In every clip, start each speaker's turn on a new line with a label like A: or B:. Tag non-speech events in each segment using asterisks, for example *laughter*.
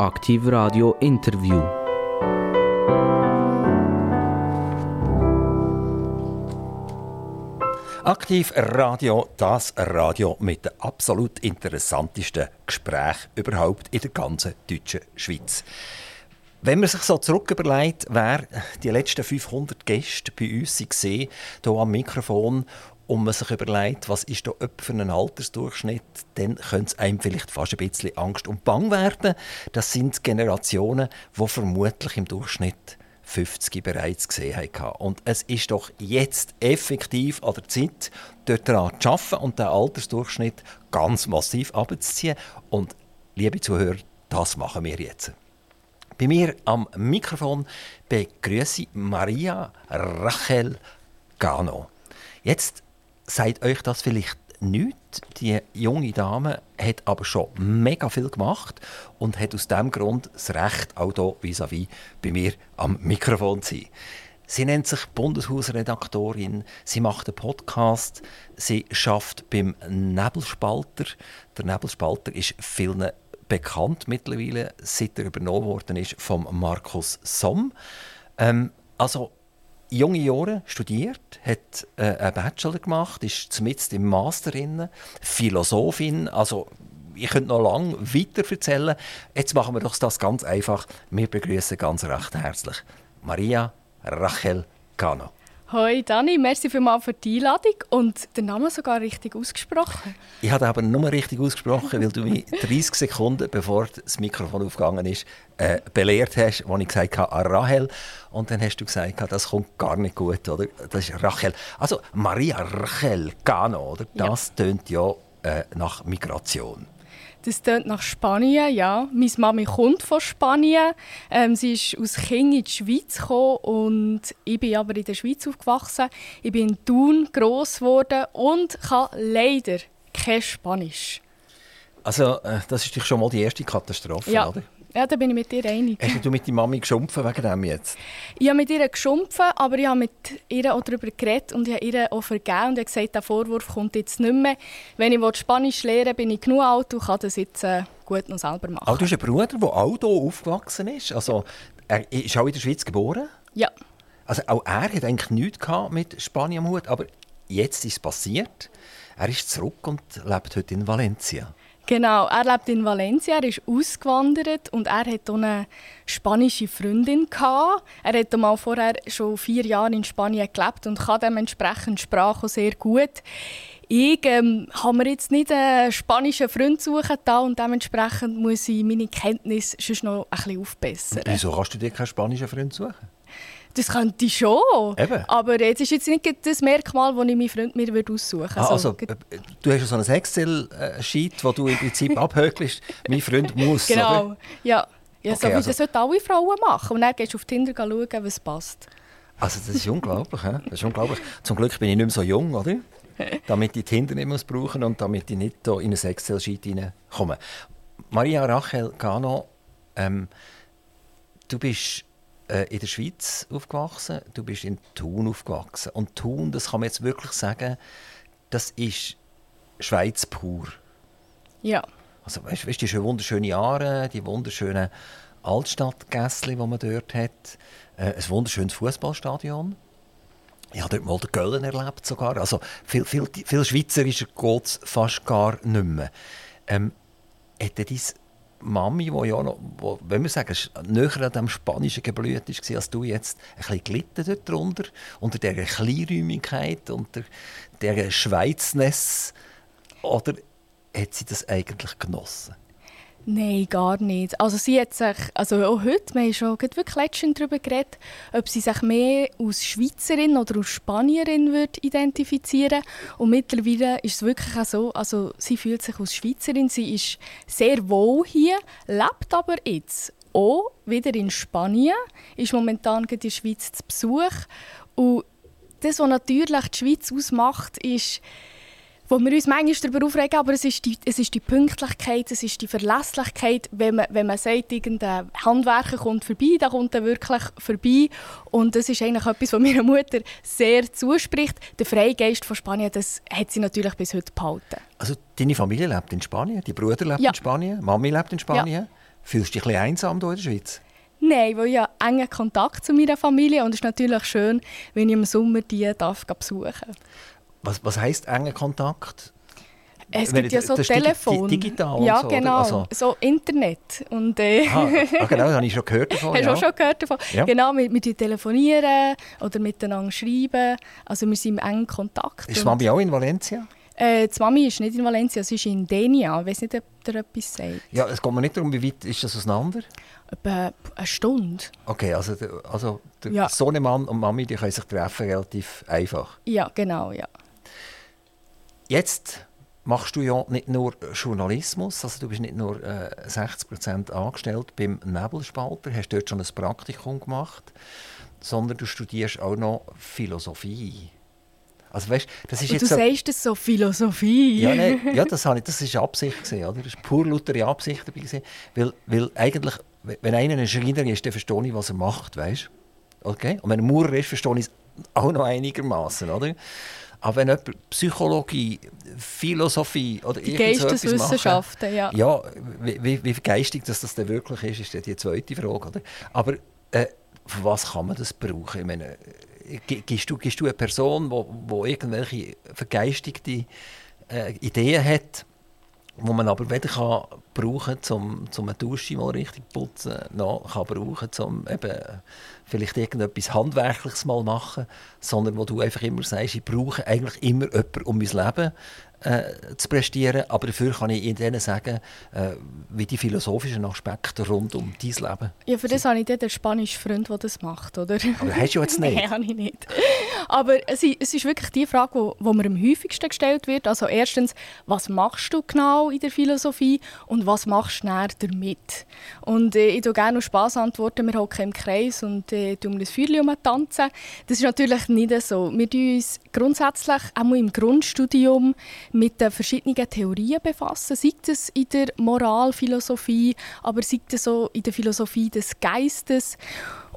A: Aktiv Radio Interview.
B: Aktiv Radio, das Radio mit den absolut interessantesten Gesprächen überhaupt in der ganzen deutschen Schweiz. Wenn man sich so zurück überlegt, wer die letzten 500 Gäste bei uns waren, hier am Mikrofon, und man sich überlegt, was ist da für ein Altersdurchschnitt, dann könnte es einem vielleicht fast ein bisschen Angst und Bang werden. Das sind Generationen, die vermutlich im Durchschnitt 50 bereits gesehen haben. Und es ist doch jetzt effektiv an der Zeit, dort daran zu arbeiten und den Altersdurchschnitt ganz massiv abzuziehen. Und liebe Zuhörer, das machen wir jetzt. Bei mir am Mikrofon begrüße ich Maria Rachel Gano. Jetzt sagt euch das vielleicht nicht. Die junge Dame hat aber schon mega viel gemacht und hat aus diesem Grund das Recht, auch hier vis-à-vis bei mir am Mikrofon zu sein. Sie nennt sich Bundeshausredaktorin, sie macht einen Podcast, sie schafft beim Nebelspalter. Der Nebelspalter ist vielen bekannt mittlerweile, seit er übernommen worden ist vom Markus Somm. Ähm, also junge Jahre studiert, hat äh, einen Bachelor gemacht, ist zumindest im Master drin, Philosophin, also ich könnte noch lange weiter erzählen. Jetzt machen wir doch das ganz einfach. Wir begrüßen ganz recht herzlich Maria Rachel Cano.
C: Hoi Dani, merci vielmals für die Einladung und den Namen sogar richtig ausgesprochen.
B: Ich habe aber nur richtig ausgesprochen, weil du mich *laughs* 30 Sekunden bevor das Mikrofon aufgegangen ist, äh, belehrt hast, als ich gesagt habe, Rahel. Und dann hast du gesagt, das kommt gar nicht gut, oder? Das ist Rachel. Also Maria Rachel Gano, oder? Das ja. tönt ja äh, nach Migration.
C: Das klingt nach Spanien, ja. Meine Mami kommt von Spanien. Ähm, sie ist aus King in die Schweiz gekommen und ich bin aber in der Schweiz aufgewachsen. Ich bin in Thun gross geworden und kann leider kein Spanisch.
B: Also, äh, das ist schon mal die erste Katastrophe,
C: ja.
B: oder?
C: Ja, da bin ich mit dir einig.
B: Hast du mit deiner Mami geschumpfen wegen dem jetzt?
C: Ich habe mit ihr geschumpfen, aber ich habe mit ihr auch darüber geredet und ich habe ihr auch vergeben und gesagt, der Vorwurf kommt jetzt nicht mehr. Wenn ich Spanisch lernen bin ich genug alt und kann das jetzt äh, gut noch selber machen.
B: Aber du hast einen Bruder, der auch hier aufgewachsen ist. Also, er ist auch in der Schweiz geboren?
C: Ja.
B: Also auch er hat eigentlich nichts mit Spanien am Hut, aber jetzt ist es passiert. Er ist zurück und lebt heute in Valencia.
C: Genau, er lebt in Valencia, er ist ausgewandert und er hat eine spanische Freundin gehabt. Er hat mal vorher schon vier Jahre in Spanien gelebt und kann dementsprechend Sprache sehr gut. Ich ähm, habe mir jetzt nicht einen spanischen Freund suchen und dementsprechend muss ich meine Kenntnisse schon noch ein bisschen aufbessern.
B: Wieso kannst du dir keinen spanischen Freund suchen?
C: Das könnte ich schon.
B: Eben.
C: Aber jetzt ist jetzt nicht das Merkmal, das ich meinen Freund mir aussuchen würde.
B: Ah, also, äh, du hast so ein Excel-Sheet, wo du im Prinzip *laughs* abhökelst, mein Freund muss,
C: Genau,
B: oder?
C: ja. ja
B: okay,
C: so
B: also,
C: das sollten alle Frauen machen. Und dann gehst du auf Tinder schauen, was passt.
B: Also das ist unglaublich. he? das ist unglaublich. Zum Glück bin ich nicht mehr so jung, oder? *laughs* damit ich Tinder nicht muss brauchen und damit ich nicht in ein Excel-Sheet komme. Maria Rachel Gano, ähm, du bist in der Schweiz aufgewachsen, du bist in Thun aufgewachsen. Und Thun, das kann man jetzt wirklich sagen, das ist Schweiz pur.
C: Ja.
B: Also weißt du, die wunderschönen Jahre, die wunderschönen Altstadtgässli, die man dort hat, äh, ein wunderschönes Fußballstadion. Ich habe dort mal den Köln erlebt sogar. Also viel, viel, viel schweizerischer geht es fast gar nicht mehr. Ähm, hat dein Mami, die ja noch, wo, wenn wir sagen, näher an dem Spanischen geblüht war, als du jetzt, ein bisschen gelitten dort drunter, unter dieser Kleinräumigkeit, unter dieser Schweizness? Oder hat sie das eigentlich genossen?
C: Nein, gar nicht. Also sie hat sich, also auch heute, wir haben schon wirklich letztens darüber geredet, ob sie sich mehr als Schweizerin oder als Spanierin wird identifizieren Und mittlerweile ist es wirklich auch so, also sie fühlt sich als Schweizerin, sie ist sehr wohl hier, lebt aber jetzt auch wieder in Spanien, ist momentan in der Schweiz zu Besuch. Und das, was natürlich die Schweiz ausmacht, ist, wo wir uns manchmal darüber aufregen, aber es ist, die, es ist die Pünktlichkeit, es ist die Verlässlichkeit, wenn man, wenn man sagt, irgendein Handwerker kommt vorbei, dann kommt er wirklich vorbei und das ist eigentlich etwas, was meiner Mutter sehr zuspricht. Der Freigeist von Spanien, das hat sie natürlich bis heute behalten.
B: Also deine Familie lebt in Spanien, dein Bruder lebt
C: Ja.
B: in Spanien, Mami lebt in Spanien. Fühlst du dich ein bisschen einsam hier in der Schweiz?
C: Nein, weil ich habe engen Kontakt zu meiner Familie und es ist natürlich schön, wenn ich im Sommer die darf besuchen
B: Was, was heisst enger Kontakt?
C: Es
B: Wenn
C: gibt ja so Telefon.
B: digital
C: ja,
B: so,
C: genau.
B: Also-
C: So Internet. Und, äh,
B: Ah, ah, genau, das habe ich schon gehört davon. *laughs*
C: Hast du
B: ja.
C: auch schon gehört davon?
B: Ja.
C: Genau, wir, wir telefonieren oder miteinander schreiben. Also wir sind im engen Kontakt.
B: Ist Mami auch in Valencia?
C: Äh, die Mami ist nicht in Valencia, sie ist in Denia. Ich weiß nicht, ob ihr etwas sagt.
B: Ja, es geht mir nicht darum, wie weit ist das auseinander.
C: Etwa eine Stunde.
B: Okay, also, also der
C: Ja.
B: Sohnemann und Mami die können sich treffen relativ einfach.
C: Ja, genau, ja.
B: Jetzt machst du ja nicht nur Journalismus, also du bist nicht nur äh, 60% angestellt beim Nebelspalter, hast dort schon ein Praktikum gemacht, sondern du studierst auch noch Philosophie. Also weißt, das ist
C: Und du
B: jetzt so,
C: sagst das so Philosophie.
B: ja, nein, *laughs* ja, das habe ich, das ist Absicht gewesen, oder? Das ist pur lautere Absicht dabei gewesen, weil, weil eigentlich, wenn einer ein Schreiner ist, dann verstehe ich, was er macht, weißt? Okay? Und wenn er Maurer ist, verstehe ich es auch noch einigermaßen, oder? Aber wenn jemand Psychologie, Philosophie oder
C: Die Geisteswissenschaften, ja.
B: ja, wie, wie, geistig dass das denn wirklich ist, ist dann die zweite Frage, oder? Aber äh, für was kann man das brauchen? Ich meine, äh, gi- gibst du, gibst du eine Person, die irgendwelche vergeistigte äh, Ideen hat, wo man aber weder kann brauchen zum zum eine Dusche mal richtig putzen, noch kann brauchen zum eben vielleicht irgendetwas handwerkliches mal machen, sondern wo du einfach immer sagst, ich brauche eigentlich immer jemanden, um mein Leben äh, zu prestieren, aber dafür kann ich ihnen sagen, äh, wie die philosophischen Aspekte rund um dein Leben.
C: Ja, für das habe ich dann den spanischen Freund, der das macht, oder?
B: Aber hast du jetzt *laughs* nicht?
C: Nein, habe ich nicht. Aber es es ist wirklich die Frage, wo, wo mir am häufigsten gestellt wird. Also erstens, was machst du genau in der Philosophie und was machst du näher damit? Und äh, ich tue gerne auf Spass antworten, wir hocken im Kreis und äh, tun ein Feuerchen tanzen. Das ist natürlich nicht so. Wir tun uns grundsätzlich auch im Grundstudium mit den verschiedenen Theorien befassen, sei es in der Moralphilosophie, aber sei es so in der Philosophie des Geistes.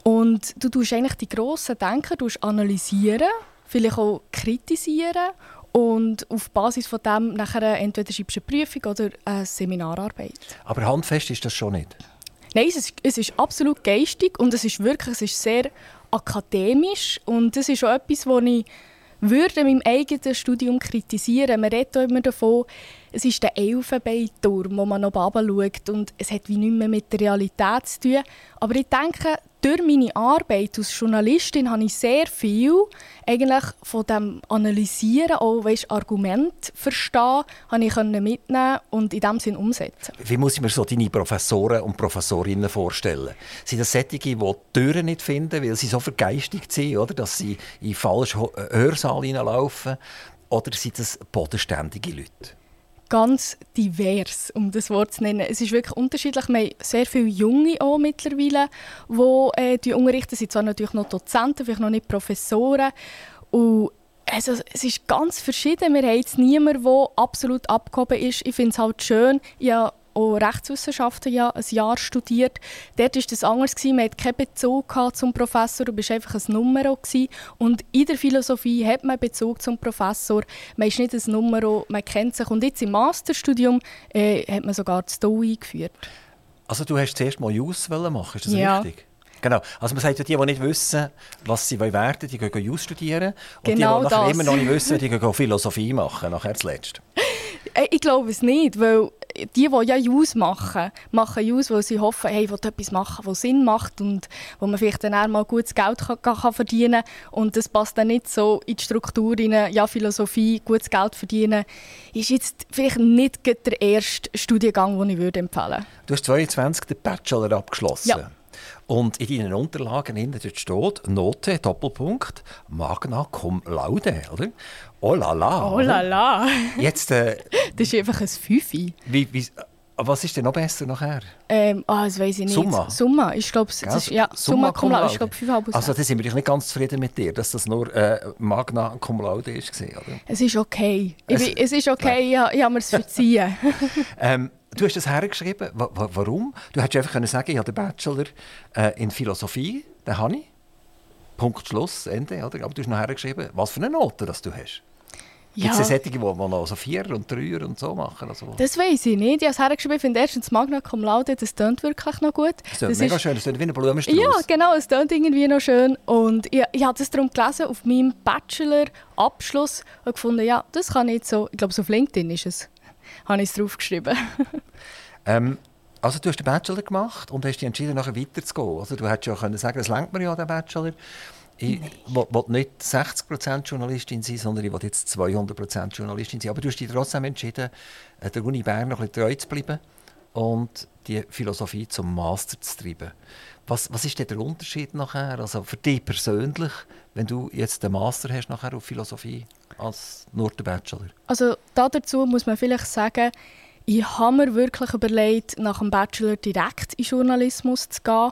C: Und du tust eigentlich die grossen Denker tust analysieren, vielleicht auch kritisieren und auf Basis von dem nachher entweder schreibst du eine Prüfung oder eine Seminararbeit.
B: Aber handfest ist das schon nicht.
C: Nein, es ist, es ist absolut geistig und es ist wirklich es ist sehr akademisch und das ist auch etwas, was ich würde in meinem eigenen Studium kritisieren. Man redet auch immer davon, es ist der Elfenbeinturm, wo man noch schaut und es hat wie nichts mehr mit der Realität zu tun. Aber ich denke, durch meine Arbeit als Journalistin habe ich sehr viel eigentlich von dem Analysieren, auch weißt, Argument verstehen, habe ich mitnehmen und in dem Sinn umsetzen.
B: Wie muss ich mir so deine Professoren und Professorinnen vorstellen? Sind das solche, die Türen nicht finden, weil sie so vergeistigt sind, oder? dass sie in falsche Hörsaal hineinlaufen? Oder sind das bodenständige Leute?
C: Ganz divers, um das Wort zu nennen. Es ist wirklich unterschiedlich. Wir haben sehr viele Junge auch mittlerweile, die, äh, die unterrichten. Es sind zwar natürlich noch Dozenten, vielleicht noch nicht Professoren. Und also, es ist ganz verschieden. Wir haben jetzt niemanden, der absolut abgehoben ist. Ich finde es halt schön. Ich auch Rechtswissenschaften ja ein Jahr studiert. Dort war das anders. gewesen. Man hatte keinen Bezug zum Professor, du bist einfach ein Numero. gewesen. Und in der Philosophie hat man Bezug zum Professor. Man ist nicht ein Numero, man kennt sich. Und jetzt im Masterstudium äh, hat man sogar das DO eingeführt.
B: Also du hast zuerst mal Jus wollen machen, ist das
C: Ja.
B: richtig? Genau. Also man sagt ja, die, die nicht wissen, was sie wollen werden, die gehen Jus studieren. Und
C: Genau
B: die, die nachher
C: das.
B: immer noch nicht wissen, die gehen Philosophie machen, nachher zuletzt. *laughs*
C: Äh, Ich glaube es nicht, weil die, die ja Jus machen, machen Jus, weil sie hoffen, hey, ich will etwas machen, was Sinn macht und wo man vielleicht dann auch mal gutes Geld kann, kann verdienen kann. Und das passt dann nicht so in die Struktur rein, ja, Philosophie, gutes Geld verdienen, ist jetzt vielleicht nicht der erste Studiengang, den ich würde empfehlen würde.
B: Du hast 22 den Bachelor abgeschlossen.
C: Ja.
B: Und in deinen Unterlagen dort steht Note, Doppelpunkt, Magna cum laude, oder? Oh la la.
C: Oh la la,
B: Jetzt, äh, *laughs*
C: das ist einfach ein Fünfi.
B: wie, wie, was ist denn noch besser nachher?
C: Ähm, ah, das weiß ich nicht.
B: Summa?
C: Summa, ich glaube, ja, Summa cum laude, ich glaube, 5,5
B: Also da sind wir nicht ganz zufrieden mit dir, dass das nur äh, Magna cum laude ist, gewesen, oder?
C: Es ist okay. Ich
B: Es-
C: bin, es ist okay, ich, ha- ich habe mir es verziehen. *laughs* *laughs*
B: Ähm, du hast das hergeschrieben. Wa warum? Du hättest einfach können sagen, ich habe den Bachelor äh, in Philosophie, den habe ich. Punkt, Schluss, Ende. Oder? Aber du hast noch hergeschrieben, was für eine Note das du hast. Ja. Gibt es solche, die noch so Vierer und Dreier und so machen? Also,
C: das weiß ich nicht. Ich habe es hergeschrieben, ich finde erstens Magna Cum Laude, das tönt wirklich noch gut.
B: Das tönt mega ist, schön, das tönt wie ein Blumenstrauß.
C: Ja, genau, es tönt irgendwie noch schön. Und ich, ich habe das darum gelesen auf meinem Bachelor-Abschluss und gefunden, ja, das kann ich so, ich glaube, so auf LinkedIn ist es, habe ich es draufgeschrieben. *laughs*
B: ähm, also du hast den Bachelor gemacht und hast dich entschieden, nachher weiterzugehen. Also du hättest ja können sagen, das lenkt mir ja, den Bachelor. Ich will, will nicht 60% Journalistin sein, sondern ich will jetzt 200% Journalistin sein. Aber du hast dich trotzdem entschieden, äh, der Uni Bern noch ein bisschen treu zu bleiben und die Philosophie zum Master zu treiben. Was, was ist denn der Unterschied nachher? Also für dich persönlich, wenn du jetzt den Master hast nachher auf Philosophie als nur der Bachelor?
C: Also dazu muss man vielleicht sagen, ich habe mir wirklich überlegt, nach dem Bachelor direkt in Journalismus zu gehen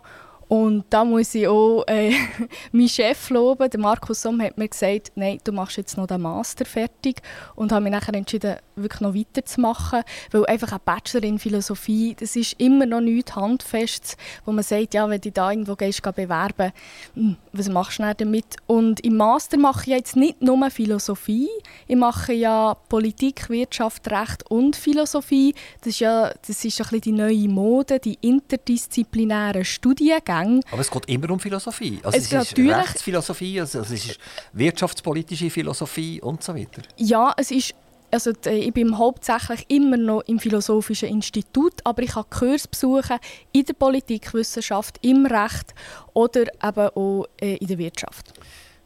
C: und da muss ich auch äh, *laughs* meinen Chef loben. Markus Somm hat mir gesagt, nein, du machst jetzt noch den Master fertig. Und habe mich nachher entschieden, wirklich noch weiterzumachen. Weil einfach ein Bachelor in Philosophie, das ist immer noch nichts Handfestes, wo man sagt, ja, wenn du da irgendwo gehst, bewerben, hm, was machst du damit? Und im Master mache ich jetzt nicht nur Philosophie. Ich mache ja Politik, Wirtschaft, Recht und Philosophie. Das ist ja das ist ein bisschen die neue Mode, die interdisziplinären Studiengänge.
B: Gänge. Aber es geht immer um Philosophie. Also es, es ist natürlich Rechtsphilosophie, also es ist wirtschaftspolitische Philosophie und so weiter.
C: Ja, es ist also ich bin hauptsächlich immer noch im Philosophischen Institut, aber ich kann Kurs besuchen in der Politikwissenschaft, im Recht oder eben auch äh, in der Wirtschaft.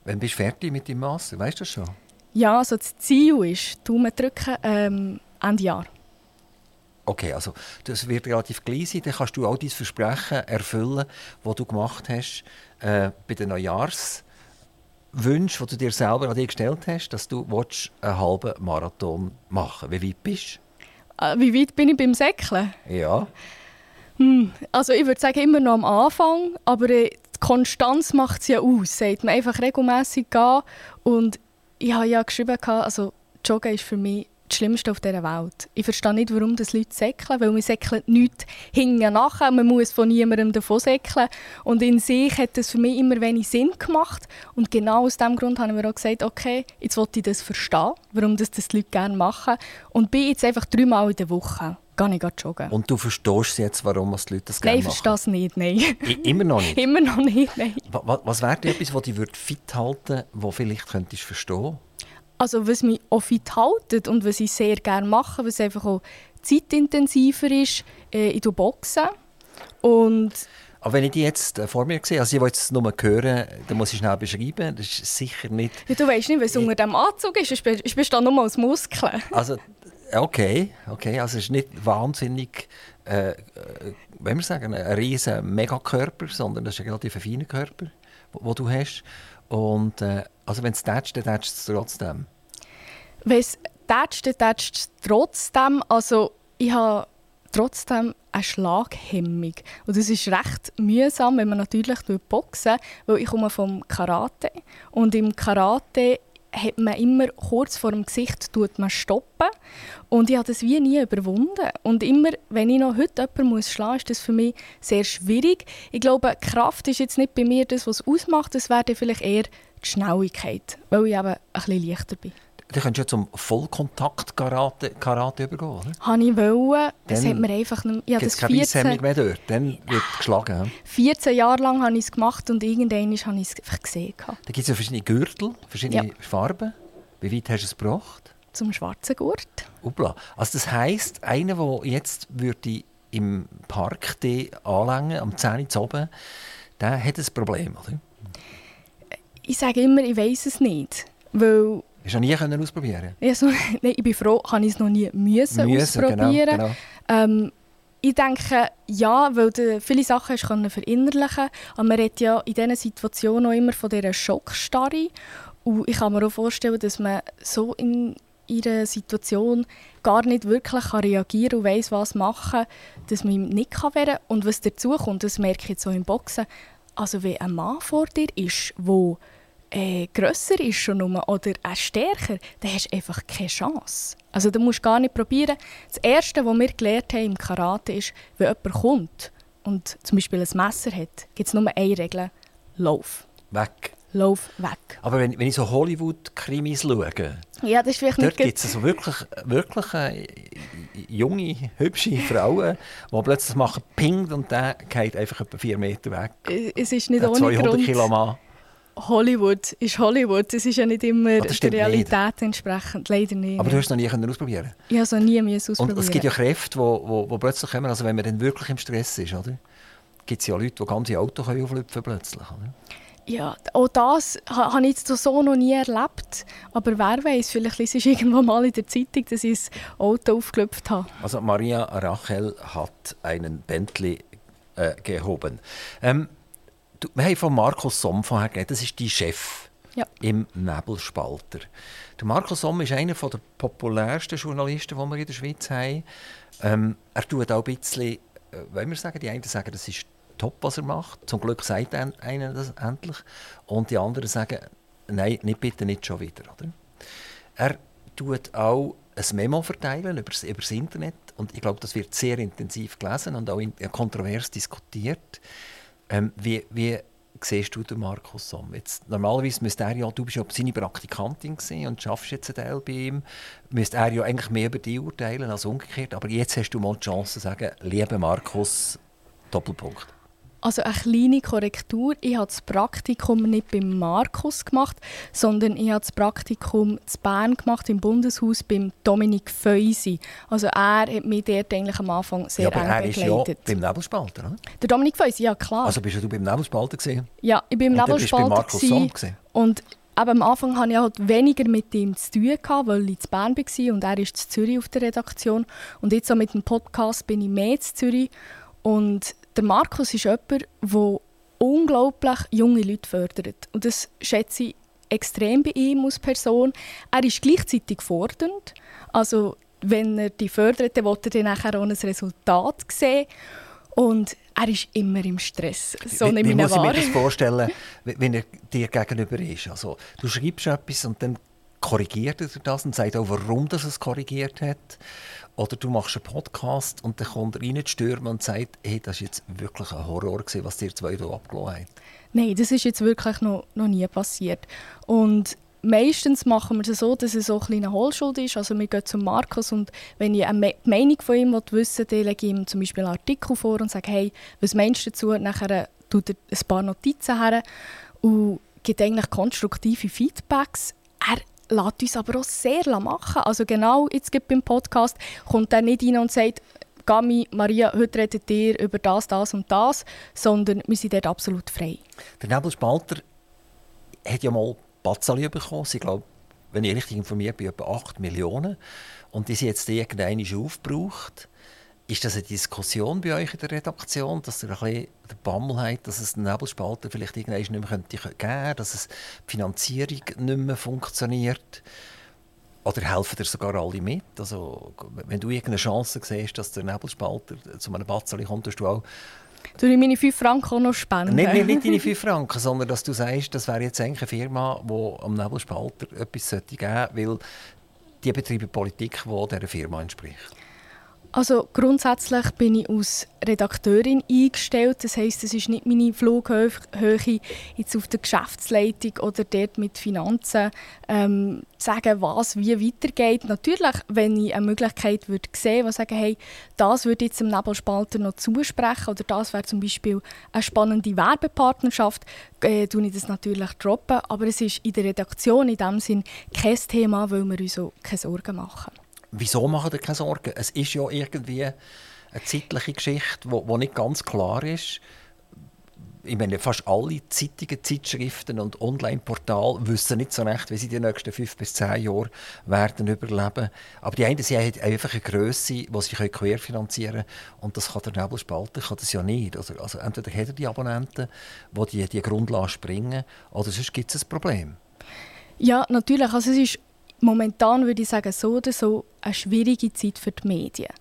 B: Wann bist du fertig mit dem Master? Weißt du das schon?
C: Ja, also das Ziel ist, Daumen drücken, ähm, Ende Jahr.
B: Okay, also das wird relativ gleich sein. Dann kannst du all dein Versprechen erfüllen, das du gemacht hast äh, bei den Neujahrswünschen, die du dir selber an dich gestellt hast, dass du einen halben Marathon machen willst. Wie weit bist
C: du? Äh, wie weit bin ich beim Säckeln?
B: Ja.
C: Hm, also ich würde sagen, immer noch am Anfang, aber äh, die Konstanz macht es ja aus. Sagt man einfach regelmäßig gehen. Und ich habe ja geschrieben, also Joggen ist für mich das Schlimmste auf dieser Welt. Ich verstehe nicht, warum das Leute säckeln, weil man säckelt nichts hinten nachher. Man muss von niemandem davon säckeln. Und in sich hat das für mich immer wenig Sinn gemacht. Und genau aus diesem Grund habe ich mir auch gesagt, okay, jetzt wollte ich das verstehen, warum das, das die Leute gerne machen. Und bin jetzt einfach dreimal in der Woche gehe ich joggen.
B: Und du verstehst jetzt, warum die Leute das gerne
C: machen? Nein, ich verstehe es nicht, nein.
B: I immer noch nicht? *laughs*
C: immer noch nicht, nein.
B: Was, was wäre etwas, das dich fit halten würde, das vielleicht könntest verstehen
C: also was mich auch fit hält und was ich sehr gerne mache, was einfach auch zeitintensiver ist, äh, ich boxen. Und
B: aber wenn ich die jetzt äh, vor mir sehe, also ich will jetzt nur hören, dann muss ich schnell beschreiben. Das ist sicher nicht...
C: Ja, du weißt nicht, was unter dem Anzug ist. Ich bestehe nur aus Muskeln. *laughs*
B: Also, okay, okay. Also es ist nicht wahnsinnig, äh, äh wenn wir sagen, ein riesen Megakörper, sondern das ist ein relativ feiner Körper, den du hast. Und äh, also wenn es tätscht, dann tätscht es trotzdem.
C: Wenn es tätscht, dann tätscht es trotzdem. Also ich habe trotzdem eine Schlaghemmung. Und das ist recht mühsam, wenn man natürlich boxen weil ich komme vom Karate und im Karate hat man immer kurz vor dem Gesicht tut man stoppen und ich habe das wie nie überwunden und immer wenn ich noch heute jemanden muss schlagen ist das für mich sehr schwierig ich glaube Kraft ist jetzt nicht bei mir das was ausmacht es wäre vielleicht eher Schnelligkeit weil ich eben ein bisschen leichter bin
B: Du könntest ja zum Vollkontakt-Karate Karate übergehen, oder?
C: Habe ich wollen. Das hat mir einfach nicht... Ja,
B: das 14, mehr dort. Dann wird ja. geschlagen.
C: 14 Jahre lang habe ich es gemacht und irgendwann habe ich es einfach gesehen. Da
B: gibt es ja verschiedene Gürtel, verschiedene ja. Farben. Wie weit hast du es gebracht?
C: Zum schwarzen Gurt.
B: Upla. Also das heisst, einer, der jetzt würde im Park anlängen, am 10 Uhr oben, der hat ein Problem, oder?
C: Ich sage immer, ich weiß es nicht. Weil
B: Hast du noch nie können ausprobieren
C: ja, so, *laughs* nein, Ich bin froh, kann ich es noch nie müssen, müssen ausprobieren. Genau, genau. Ähm, ich denke, ja, weil du viele Sachen hast können verinnerlichen Aber man redet ja in diesen Situationen auch immer von dieser Schockstarre. Und ich kann mir auch vorstellen, dass man so in ihrer Situation gar nicht wirklich kann reagieren und weiss, was machen, dass man ihm nicht wehren kann. Und was dazu kommt, das merke ich jetzt so im Boxen, also wenn ein Mann vor dir ist, der äh, grösser ist schon nur, oder auch stärker, dann hast du einfach keine Chance. Also du musst gar nicht probieren. Das Erste, was wir gelernt haben im Karate, ist, wenn jemand kommt und zum Beispiel ein Messer hat, gibt es nur eine Regel. Lauf.
B: Weg.
C: Lauf weg.
B: Aber wenn, wenn ich so Hollywood-Krimis schaue, *laughs*
C: Ja, das ist vielleicht
B: Dort
C: nicht
B: gibt es also wirklich, wirklich äh, junge, hübsche Frauen, die plötzlich machen Ping und der geht einfach etwa vier Meter weg.
C: Es ist nicht ohne
B: 200
C: Grund.
B: Kilo Mann.
C: Hollywood ist Hollywood. Es ist ja nicht immer
B: das
C: der Realität entsprechend. Leider nicht.
B: Aber du hast es noch nie können ausprobieren
C: ich habe es noch nie müssen
B: Und
C: ausprobieren.
B: es gibt ja Kräfte, die wo, wo, wo plötzlich kommen, also wenn man dann wirklich im Stress ist, oder? gibt es ja Leute, die ganze Autos können auflüpfen plötzlich. Oder?
C: Ja, auch das ha- habe ich jetzt so noch nie erlebt. Aber wer weiß, vielleicht ist es irgendwo mal in der Zeitung, dass ich ein Auto aufgelöpft habe.
B: Also Maria Rachel hat einen Bentley äh, gehoben. Ähm, du, wir haben von Markus Somm vorher geredet, das ist die Chef
C: Ja.
B: im Nebelspalter. Der Markus Somm ist einer der populärsten Journalisten, die wir in der Schweiz haben. Ähm, er tut auch ein bisschen, äh, wenn wir sagen, die einen sagen, das ist top, was er macht. Zum Glück sagt ein- einer das endlich. Und die anderen sagen, nein, nicht, bitte nicht schon wieder. Oder? Er tut auch ein Memo verteilen über das, Internet und ich glaube, das wird sehr intensiv gelesen und auch in, äh, kontrovers diskutiert. Ähm, wie, wie siehst du den Markus Somm? Jetzt, normalerweise müsste er ja, du bist ja seine Praktikantin gewesen und schaffst jetzt einen Teil bei ihm, müsste er ja eigentlich mehr über dich urteilen als umgekehrt, aber jetzt hast du mal die Chance zu sagen, lieber Markus, Doppelpunkt.
C: Also eine kleine Korrektur. Ich habe das Praktikum nicht beim Markus gemacht, sondern ich habe das Praktikum in Bern gemacht, im Bundeshaus, beim Dominik Feusi. Also er hat mich dort eigentlich am Anfang sehr
B: ja, aber
C: eng
B: er ist ja
C: begleitet.
B: beim Nebelspalter, oder?
C: Der Dominik Feusi, ja klar.
B: Also bist du beim Nebelspalter gewesen?
C: ja, ich bin im
B: und du bei
C: Nebelspalter.
B: Markus
C: gewesen. Und eben am Anfang hatte ich halt weniger mit ihm zu tun, gehabt, weil ich in Bern war und er ist in Zürich auf der Redaktion. Und jetzt so mit dem Podcast bin ich mehr in Zürich. Und der Markus ist jemand, der unglaublich junge Leute fördert. Und das schätze ich extrem bei ihm als Person. Er ist gleichzeitig fordernd. Also wenn er die fördert, dann will er dann nachher auch ein Resultat sehen. Und er ist immer im Stress. So
B: wie, wie muss ich mir das vorstellen, wenn wenn er dir gegenüber ist? Also, du schreibst etwas und dann korrigiert er das und sagt auch, warum das es korrigiert hat. Oder du machst einen Podcast und dann kommt er rein stürmen und sagt, hey, das war jetzt wirklich ein Horror, gewesen, was dir zwei hier abgelassen haben.
C: Nein, das ist jetzt wirklich noch, noch nie passiert. Und meistens machen wir es so, dass es so ein kleiner Hohlschuld ist. Also wir gehen zum Markus und wenn ich eine Meinung von ihm wissen will, lege ich ihm zum Beispiel einen Artikel vor und sage, hey, was meinst du dazu? Nachher äh, tut er ein paar Notizen her und gibt eigentlich konstruktive Feedbacks. Er lässt uns aber auch sehr machen. Also genau jetzt gibt beim Podcast kommt er nicht rein und sagt, Gami, Maria, heute redet ihr über das, das und das, sondern wir sind dort absolut frei.
B: Der Nebelspalter hat ja mal Bazzali bekommen. Sie glaube, wenn ich richtig informiert bin, etwa 8 Millionen. Und die sind jetzt irgendwann aufgebraucht. Ist das eine Diskussion bei euch in der Redaktion, dass ihr ein bisschen den Bammel habt, dass es den Nebelspalter vielleicht irgendwann nicht mehr könnte geben könnte, dass es die Finanzierung nicht mehr funktioniert? Oder helfen dir sogar alle mit? Also, wenn du irgendeine Chance siehst, dass der Nebelspalter zu einem Bazzali kommt, tust du auch
C: Soll ich meine 5 Franken auch noch spenden?
B: nicht, nicht, nicht deine *laughs* 5 Franken, sondern dass du sagst, das wäre jetzt eigentlich eine Firma, die am Nebelspalter etwas geben sollte, weil die betreiben Politik, die dieser Firma entspricht.
C: Also grundsätzlich bin ich als Redakteurin eingestellt. Das heisst, es ist nicht meine Flughöhe jetzt auf der Geschäftsleitung oder dort mit Finanzen ähm, sagen, was wie weitergeht. Natürlich, wenn ich eine Möglichkeit würde sehen, würde sagen, hey, das würde jetzt dem Nebelspalter noch zusprechen oder das wäre zum Beispiel eine spannende Werbepartnerschaft, äh, tue ich das natürlich droppen. Aber es ist in der Redaktion in dem Sinn kein Thema, weil wir uns auch keine Sorgen machen.
B: Wieso machen ihr keine Sorgen? Es ist ja irgendwie eine zeitliche Geschichte, die, nicht ganz klar ist. Ich meine, fast alle Zeitungen, Zeitschriften und Online-Portale wissen nicht so recht, wie sie die nächsten fünf bis zehn Jahre werden überleben. Aber die einen sie haben einfach eine Größe, die sie querfinanzieren können. Und das kann der Nebelspalter kann das ja nicht. Also, also entweder hat er die Abonnenten, die die, die Grundlage springen, oder sonst gibt es ein Problem.
C: Ja, natürlich. Also es ist momentan, würde ich sagen, so oder so eine schwierige Zeit für die Medien.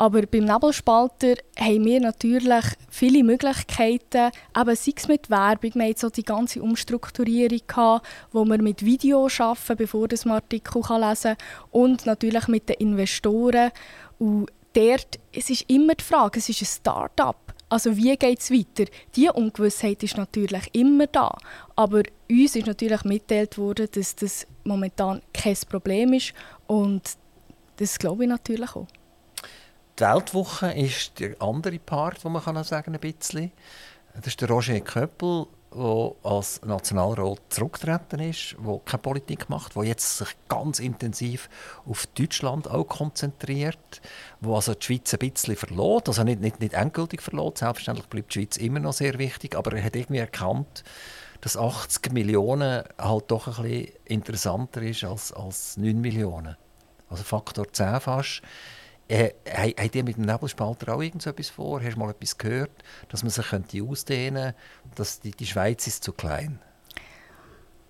C: Aber beim Nebelspalter haben wir natürlich viele Möglichkeiten, eben sei es mit Werbung, wir hatten so die ganze Umstrukturierung, gehabt, wo wir mit Video arbeiten, bevor man Artikel lesen kann, und natürlich mit den Investoren. Und dort, es ist immer die Frage, es ist ein Start-up. Also wie geht es weiter? Diese Ungewissheit ist natürlich immer da. Aber uns ist natürlich mitgeteilt worden, dass das momentan kein Problem ist. Und das glaube ich natürlich auch.
B: Die Weltwoche ist der andere Part, wo man kann sagen ein bisschen. Das ist der Roger Köppel, der als Nationalrat zurückgetreten ist, der keine Politik macht, der jetzt sich ganz intensiv auf Deutschland auch konzentriert, wo also die Schweiz ein bisschen verlässt, also nicht, nicht, nicht endgültig verlässt, selbstverständlich bleibt die Schweiz immer noch sehr wichtig, aber er hat irgendwie erkannt, dass 80 Millionen halt doch ein bisschen interessanter ist als, als 9 Millionen. Also Faktor 10 fast. Äh, habt ihr mit dem Nebelspalter auch irgendetwas vor? Hast du mal etwas gehört, dass man sich könnte ausdehnen könnte, die, die Schweiz ist zu klein?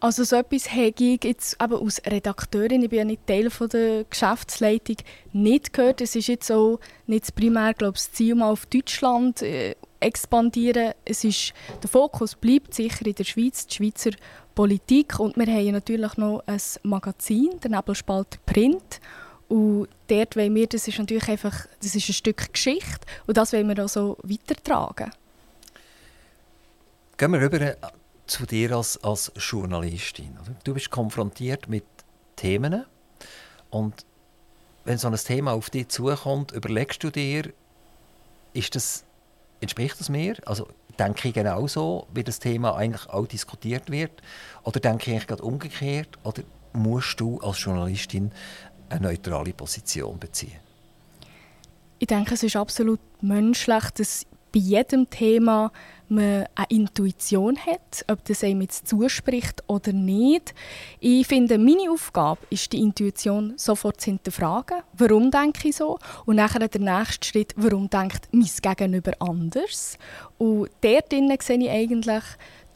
C: Also so etwas habe ich jetzt eben als Redakteurin, ich bin ja nicht Teil von der Geschäftsleitung, nicht gehört. Es ist jetzt auch nicht primär glaube ich, das Ziel, mal auf Deutschland äh, expandieren. Es ist, der Fokus bleibt sicher in der Schweiz, die Schweizer Politik. Und wir haben natürlich noch ein Magazin, der Nebelspalter Print. Und dort wollen wir, das ist natürlich einfach, das ist ein Stück Geschichte und das wollen wir auch so weitertragen.
B: Gehen wir rüber zu dir als, als Journalistin. Du bist konfrontiert mit Themen und wenn so ein Thema auf dich zukommt, überlegst du dir, ist das, entspricht das mir? Also denke ich genauso, wie das Thema eigentlich auch diskutiert wird? Oder denke ich eigentlich gerade umgekehrt? Oder musst du als Journalistin eine neutrale Position beziehen?
C: Ich denke, es ist absolut menschlich, dass bei jedem Thema man eine Intuition hat, ob das einem jetzt zuspricht oder nicht. Ich finde, meine Aufgabe ist die Intuition sofort zu hinterfragen. Warum denke ich so? Und nachher der nächste Schritt, warum denkt mein Gegenüber anders? Und dort sehe ich eigentlich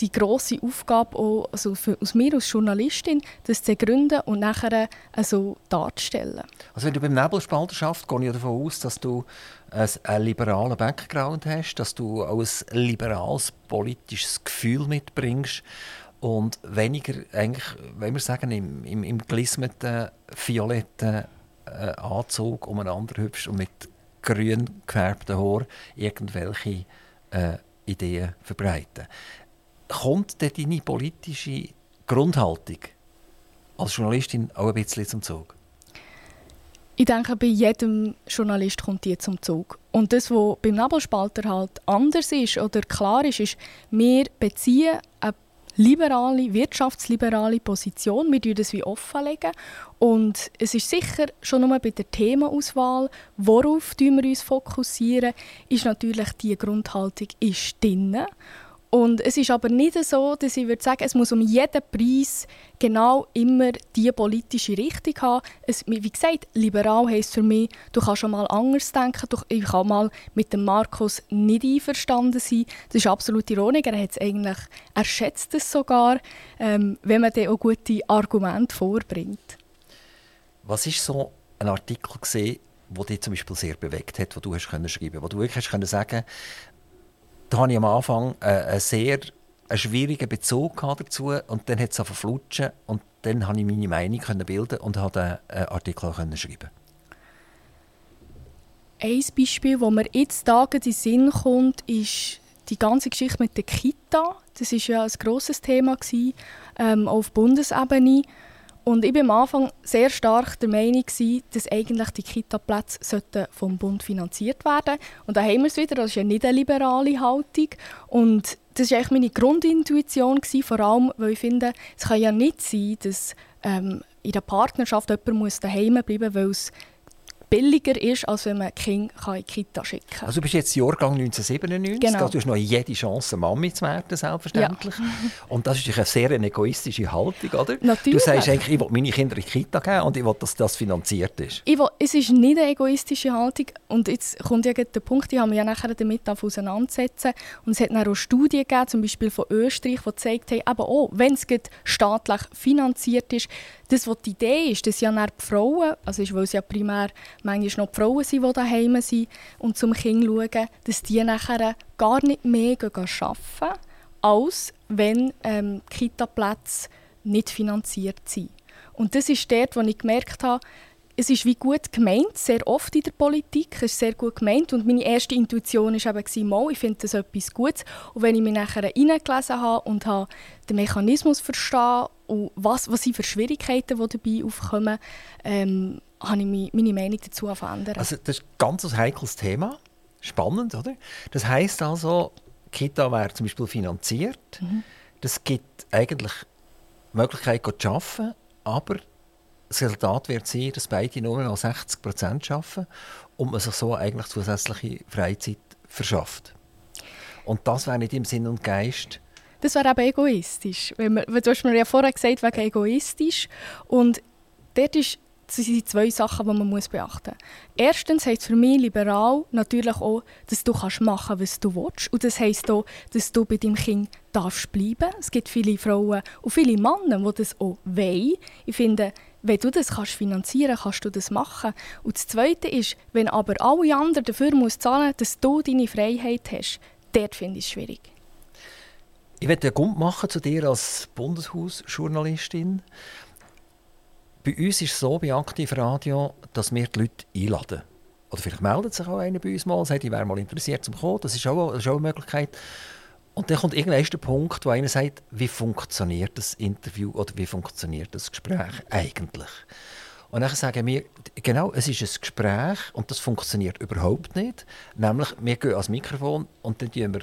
C: die grosse Aufgabe auch, also für, aus mir als Journalistin, das zu gründen und nachher also darzustellen.
B: Also wenn du beim Nebelspalter schaffst, gehe ich davon aus, dass du einen liberalen Background hast, dass du auch ein liberales politisches Gefühl mitbringst und weniger eigentlich, wenn wir sagen, im, im, im gelismeten, violetten äh, Anzug umeinander hübsch und mit grün gefärbtem Haar irgendwelche äh, Ideen verbreiten kommt denn deine politische Grundhaltung als Journalistin auch ein bisschen zum Zug?
C: Ich denke, bei jedem Journalist kommt die zum Zug. Und das, was beim Nebelspalter halt anders ist oder klar ist, ist, wir beziehen eine liberale, wirtschaftsliberale Position. Wir legen das wie offenlegen. Und es ist sicher schon nur bei der Themenauswahl, worauf wir uns fokussieren, ist natürlich die Grundhaltung ist drin. Und es ist aber nicht so, dass ich würde sagen, es muss um jeden Preis genau immer die politische Richtung haben. Es, wie gesagt, liberal heisst für mich, du kannst schon mal anders denken. Du, ich kann mal mit dem Markus nicht einverstanden sein. Das ist absolut ironisch. Er, hat's eigentlich, er schätzt es sogar, ähm, wenn man dann auch gute Argumente vorbringt.
B: Was ist so ein Artikel gesehen, der dich zum Beispiel sehr bewegt hat, wo du hast können schreiben, wo du wirklich hast können sagen, da hatte ich am Anfang äh, einen sehr schwierigen Bezug dazu und dann hat es verflutschen und dann konnte ich meine Meinung bilden und habe einen Artikel schreiben
C: Ein Beispiel, das mir jetzt Tage in den Sinn kommt, ist die ganze Geschichte mit der Kita. Das war ja ein grosses Thema gewesen, ähm, auf Bundesebene. Und ich war am Anfang sehr stark der Meinung, dass eigentlich die Kita-Plätze vom Bund finanziert werden Und da haben wir es wieder, das ist ja nicht eine liberale Haltung. Und das war meine Grundintuition, vor allem, weil ich finde, es kann ja nicht sein, dass ähm, in der Partnerschaft jemand daheim bleiben muss, weil es billiger ist, als wenn man Kind in die Kita schicken kann.
B: Also du bist jetzt Jahrgang 1997, genau. du hast noch jede Chance, Mami zu werden, selbstverständlich. Ja. *laughs* Und das ist eine sehr egoistische Haltung, oder?
C: Natürlich.
B: Du sagst eigentlich, ich will meine Kinder in die Kita geben und ich will, dass das finanziert ist.
C: Ich will, es ist nicht eine egoistische Haltung und jetzt kommt ja der Punkt, ich habe mich ja nachher damit auseinandersetzen und es hat dann auch Studien gegeben, zum Beispiel von Österreich, die gezeigt haben, aber auch, wenn es staatlich finanziert ist, das, was die Idee ist, dass ja die Frauen, also ist, weil es ja primär manchmal noch die Frauen sind, die daheim sind und zum Kind schauen, dass die nachher gar nicht mehr arbeiten, als wenn ähm, Kita-Plätze nicht finanziert sind. Und das ist dort, wo ich gemerkt habe, es ist wie gut gemeint, sehr oft in der Politik, es ist sehr gut gemeint und meine erste Intuition war eben, mal, ich finde das etwas Gutes und wenn ich mich nachher reingelesen habe und habe den Mechanismus verstanden und was, was sind für Schwierigkeiten, die dabei aufkommen, ähm, habe ich meine Meinung dazu verändert.
B: Also das ist ein ganz heikles Thema, spannend, oder? Das heißt also, Kita wäre zum Beispiel finanziert, mhm. das gibt eigentlich die Möglichkeit zu arbeiten, aber das Resultat wird sein, dass beide nur noch 60 Prozent arbeiten und man sich so eigentlich zusätzliche Freizeit verschafft. Und das wäre nicht im Sinn und Geist.
C: Das wäre eben egoistisch. Wenn man, du hast mir ja vorher gesagt, wegen egoistisch. Und dort ist das sind zwei Sachen, die man muss beachten muss. Erstens heisst es für mich liberal natürlich auch, dass du kannst machen was du willst. Und das heisst auch, dass du bei deinem Kind darfst bleiben. Es gibt viele Frauen und viele Männer, die das auch wollen. Ich finde, wenn du das kannst finanzieren kannst, du das machen. Und das Zweite ist, wenn aber alle anderen dafür musst zahlen dass du deine Freiheit hast, dort finde ich es schwierig.
B: Ich werde einen Gund machen zu dir als Bundeshausjournalistin. Bei uns ist es so bei Aktiv Radio, dass wir die Leute einladen. Oder vielleicht meldet sich auch einer bei uns mal und sagt, ich wäre mal interessiert zum kommen. Das ist auch, das ist auch eine Möglichkeit. Und dann kommt irgendwann der Punkt, wo einer sagt, wie funktioniert das Interview oder wie funktioniert das Gespräch eigentlich? Und dann sagen wir, genau, es ist ein Gespräch und das funktioniert überhaupt nicht. Nämlich, wir gehen ans Mikrofon und dann diskutieren wir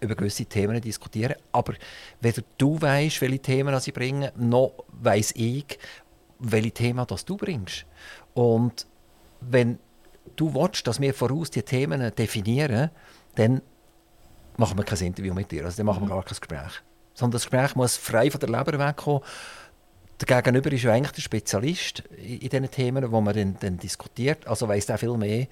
B: über gewisse Themen diskutieren. Aber weder du weißt, welche Themen sie bringen, noch weiß ich, welche Themen das du bringst. Und wenn du willst, dass wir voraus die Themen definieren, dann machen wir kein Interview mit dir. Also dann machen wir mhm. gar kein Gespräch. Sondern das Gespräch muss frei von der Leber wegkommen. Der Gegenüber ist ja eigentlich der Spezialist in diesen Themen, wo man dann, dann diskutiert. Also weiss er viel mehr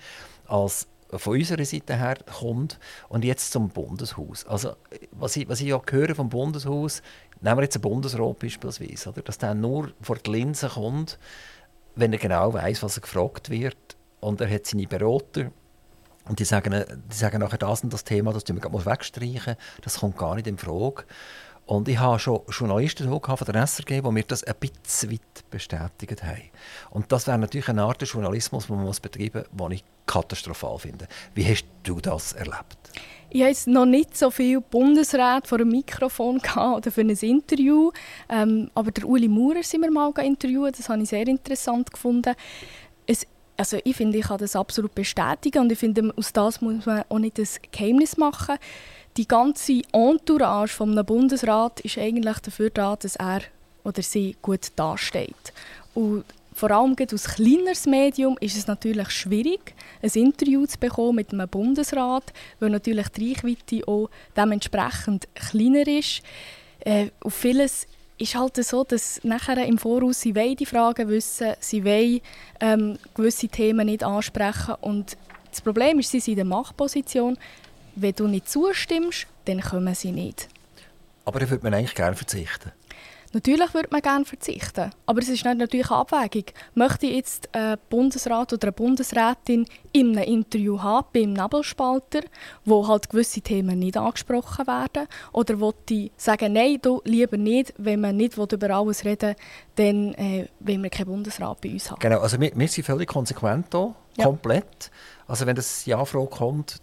B: als von unserer Seite her kommt. Und jetzt zum Bundeshaus. Also, was ich, was ich ja höre vom Bundeshaus, nehmen wir jetzt einen Bundesrat beispielsweise, oder? dass der nur vor die Linse kommt, wenn er genau weiß, was er gefragt wird. Und er hat seine Berater. Und die sagen, die sagen nachher, das und das Thema, das wir wegstreichen. Das kommt gar nicht in Frage. Und ich habe schon Journalisten von der SRG, die mir das ein bisschen weit bestätigt haben. Und das wäre natürlich eine Art Journalismus, den man betreiben muss, den ich katastrophal finde. Wie hast du das erlebt?
C: Ich habe noch nicht so viel Bundesrat vor einem Mikrofon *laughs* oder für ein Interview. Ähm, aber der Uli Maurer sind wir mal interviewt. Das habe ich sehr interessant gefunden. Es, also ich finde, ich kann das absolut bestätigen und ich finde, aus das muss man auch nicht das Geheimnis machen die ganze Entourage vom Bundesrat ist eigentlich dafür da, dass er oder sie gut dasteht. Und vor allem als kleineres Medium ist es natürlich schwierig, ein Interview zu bekommen mit einem Bundesrat, weil natürlich die Reichweite auch dementsprechend kleiner ist. Äh, und vieles ist halt so, dass nachher im Voraus sie die Fragen wissen, sie wollen ähm, gewisse Themen nicht ansprechen und das Problem ist, sie sind in der Machtposition, wenn du nicht zustimmst, dann kommen sie nicht.
B: Aber da würde man eigentlich gerne verzichten.
C: Natürlich würde man gerne verzichten, aber es ist natürlich eine Abwägung. Möchte ich jetzt einen Bundesrat oder eine Bundesrätin in einem Interview haben, beim Nebelspalter, wo halt gewisse Themen nicht angesprochen werden? Oder wollte ich sagen, nein, du lieber nicht, wenn man nicht über alles reden will, dann äh, wollen wir keinen Bundesrat bei uns haben.
B: Genau, also wir, wir sind völlig konsequent hier, ja. komplett. Also wenn das Ja-Frage kommt,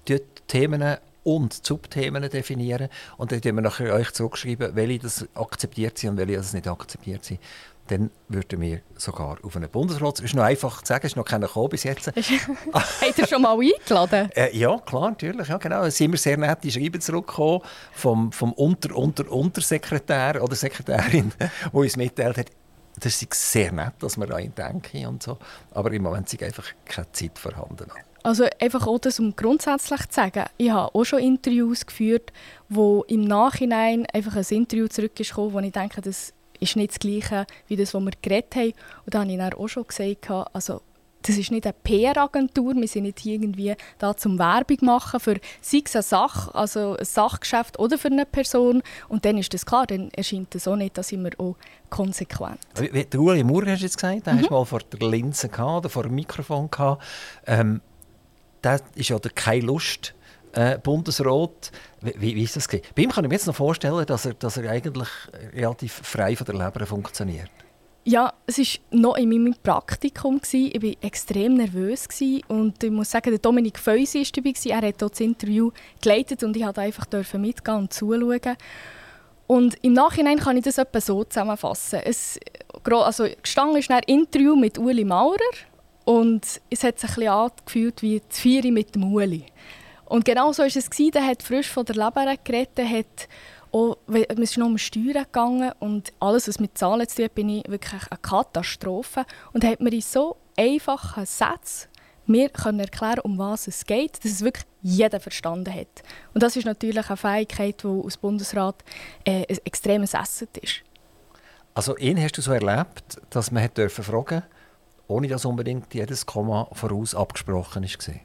B: Themen und Subthemen definieren und dann wir nachher euch zurückschreiben, welche das akzeptiert sind und welche das nicht akzeptiert sind. Dann würden wir sogar auf einen Bundesrat. Es ist noch einfach zu sagen, ist noch keiner gekommen bis jetzt. *laughs*
C: Hat er schon mal eingeladen?
B: Äh, ja, klar, natürlich. Ja, genau. Es sind immer sehr nette Schreiben zurückgekommen vom, vom Unter, Unter, Untersekretär oder Sekretärin, *laughs* die uns mitteilt hat, das ist sehr nett, dass wir an ihn denken und so. Aber im Moment ist einfach keine Zeit vorhanden.
C: Also einfach auch das, um grundsätzlich zu sagen, ich habe auch schon Interviews geführt, wo im Nachhinein einfach ein Interview zurückgekommen wo ich denke, das ist nicht das Gleiche wie das, was wir geredet haben. Und da habe ich dann auch schon gesagt, also das ist nicht eine PR-Agentur, wir sind nicht irgendwie da zum Werbung machen für sei es eine Sache, also ein Sachgeschäft oder für eine Person. Und dann ist das klar, dann erscheint das auch nicht, da sind wir auch konsequent.
B: Wie, der Ueli Maurer hast du jetzt gesagt, den mhm. hast du mal vor der Linse gehabt, oder vor dem Mikrofon gehabt. Ähm, der ist ja keine Lust. Äh, Bundesrat, wie, wie, ist das? Bei ihm kann ich mir jetzt noch vorstellen, dass er, dass er eigentlich relativ frei von der Leber funktioniert.
C: Ja, es war noch in meinem Praktikum. Ich war extrem nervös. Und ich muss sagen, Dominik Feusi war dabei. Er hat das Interview geleitet und ich durfte einfach mitgehen und zuschauen. Und im Nachhinein kann ich das etwa so zusammenfassen. Es, also, gestanden ist ein Interview mit Uli Maurer und es hat sich ein angefühlt wie die Vieri mit dem Uli. Und genau so war es. Er hat frisch von der Leber geredet, hat auch, es ist noch um Steuern gegangen und alles, was mit Zahlen zu tun hat, bin ich wirklich eine Katastrophe. Und hat mir in so einfachen Sätzen mir können erklären, um was es geht, dass es wirklich jeder verstanden hat. Und das ist natürlich eine Fähigkeit, die aus Bundesrat äh, ein extremes Asset ist.
B: Also ihn hast du so erlebt, dass man hat dürfen fragen, ohne dass unbedingt jedes Komma voraus abgesprochen war?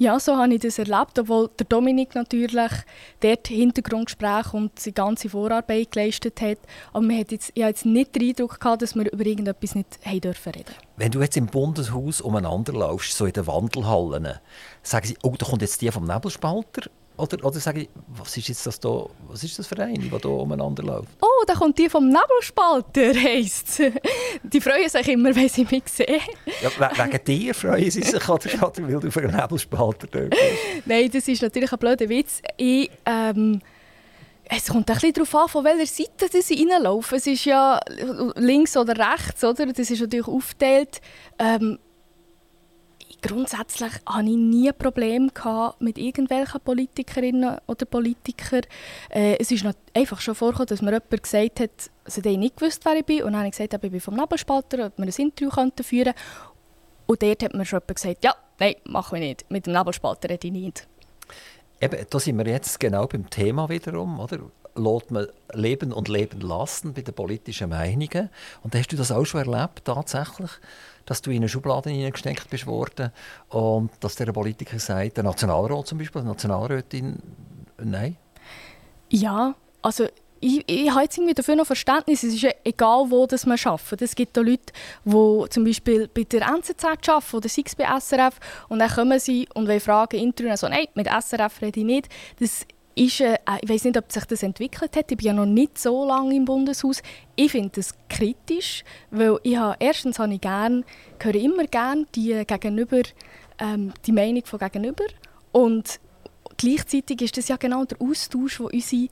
C: Ja, so habe ich das erlebt, obwohl der Dominik natürlich dort Hintergrundgespräche und die ganze Vorarbeit geleistet hat. Aber man hat jetzt, ich hatte jetzt nicht den Eindruck, gehabt, dass wir über irgendetwas nicht haben dürfen reden
B: Wenn du jetzt im Bundeshaus umeinander laufst, so in den Wandelhallen, sagen sie, oh, da kommt jetzt die vom Nebelspalter oder, oder sage ich, was ist jetzt das da, was ist das für eine, die hier umeinander läuft?
C: Oh, da kommt die vom Nebelspalter, heisst Die freuen sich immer, wenn sie mich sehen.
B: Ja, wegen dir freuen sie sich, oder, oder weil du für einen Nebelspalter bist?
C: Nein, das ist natürlich ein blöder Witz. Ich, ähm, es kommt ein bisschen darauf an, von welcher Seite sie reinlaufen. Es ist ja links oder rechts, oder? Das ist natürlich aufgeteilt. Ähm, grundsätzlich hatte ich nie Probleme mit irgendwelchen Politikerinnen oder Politikern. Äh, es ist einfach schon vorgekommen, dass mir jemand gesagt hat, also die nicht gewusst, wer ich bin. Und dann habe ich gesagt, ich bin vom Nebelspalter, ob wir ein Interview führen könnten. Und dort hat mir schon jemand gesagt, ja, nein, machen wir nicht. Mit dem Nebelspalter rede ich nicht.
B: Eben, da sind wir jetzt genau beim Thema wiederum, oder? Lässt man leben und leben lassen bei den politischen Meinungen. Und hast du das auch schon erlebt, tatsächlich? Dass du in eine Schublade hineingesteckt bist worden und dass der Politiker sagt, der Nationalrat zum Beispiel, die Nationalrätin, nein?
C: Ja, also ich, ich habe jetzt irgendwie dafür noch Verständnis. Es ist ja egal, wo das man arbeitet. Es gibt auch Leute, die zum Beispiel bei der NZZ arbeiten oder sei bei SRF und dann kommen sie und wollen fragen, Interview, also nein, mit SRF rede ich nicht. Das ist, äh, ich weiß nicht, ob sich das entwickelt hat. Ich bin ja noch nicht so lange im Bundeshaus. Ich finde das kritisch, weil ich habe, erstens habe ich gern, höre immer gerne die, gegenüber, ähm, die Meinung von gegenüber und gleichzeitig ist das ja genau der Austausch, der unsere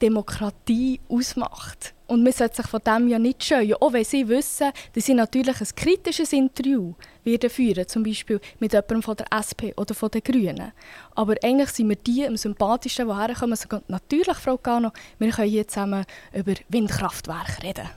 C: Demokratie ausmacht. Und man sollte sich von dem ja nicht scheuen, auch wenn sie wissen, dass sie natürlich ein kritisches Interview werden führen, zum Beispiel mit jemandem von der SP oder von den Grünen. Aber eigentlich sind wir die am sympathischsten, die herkommen. Also natürlich, Frau Gano, wir können hier zusammen über Windkraftwerke reden.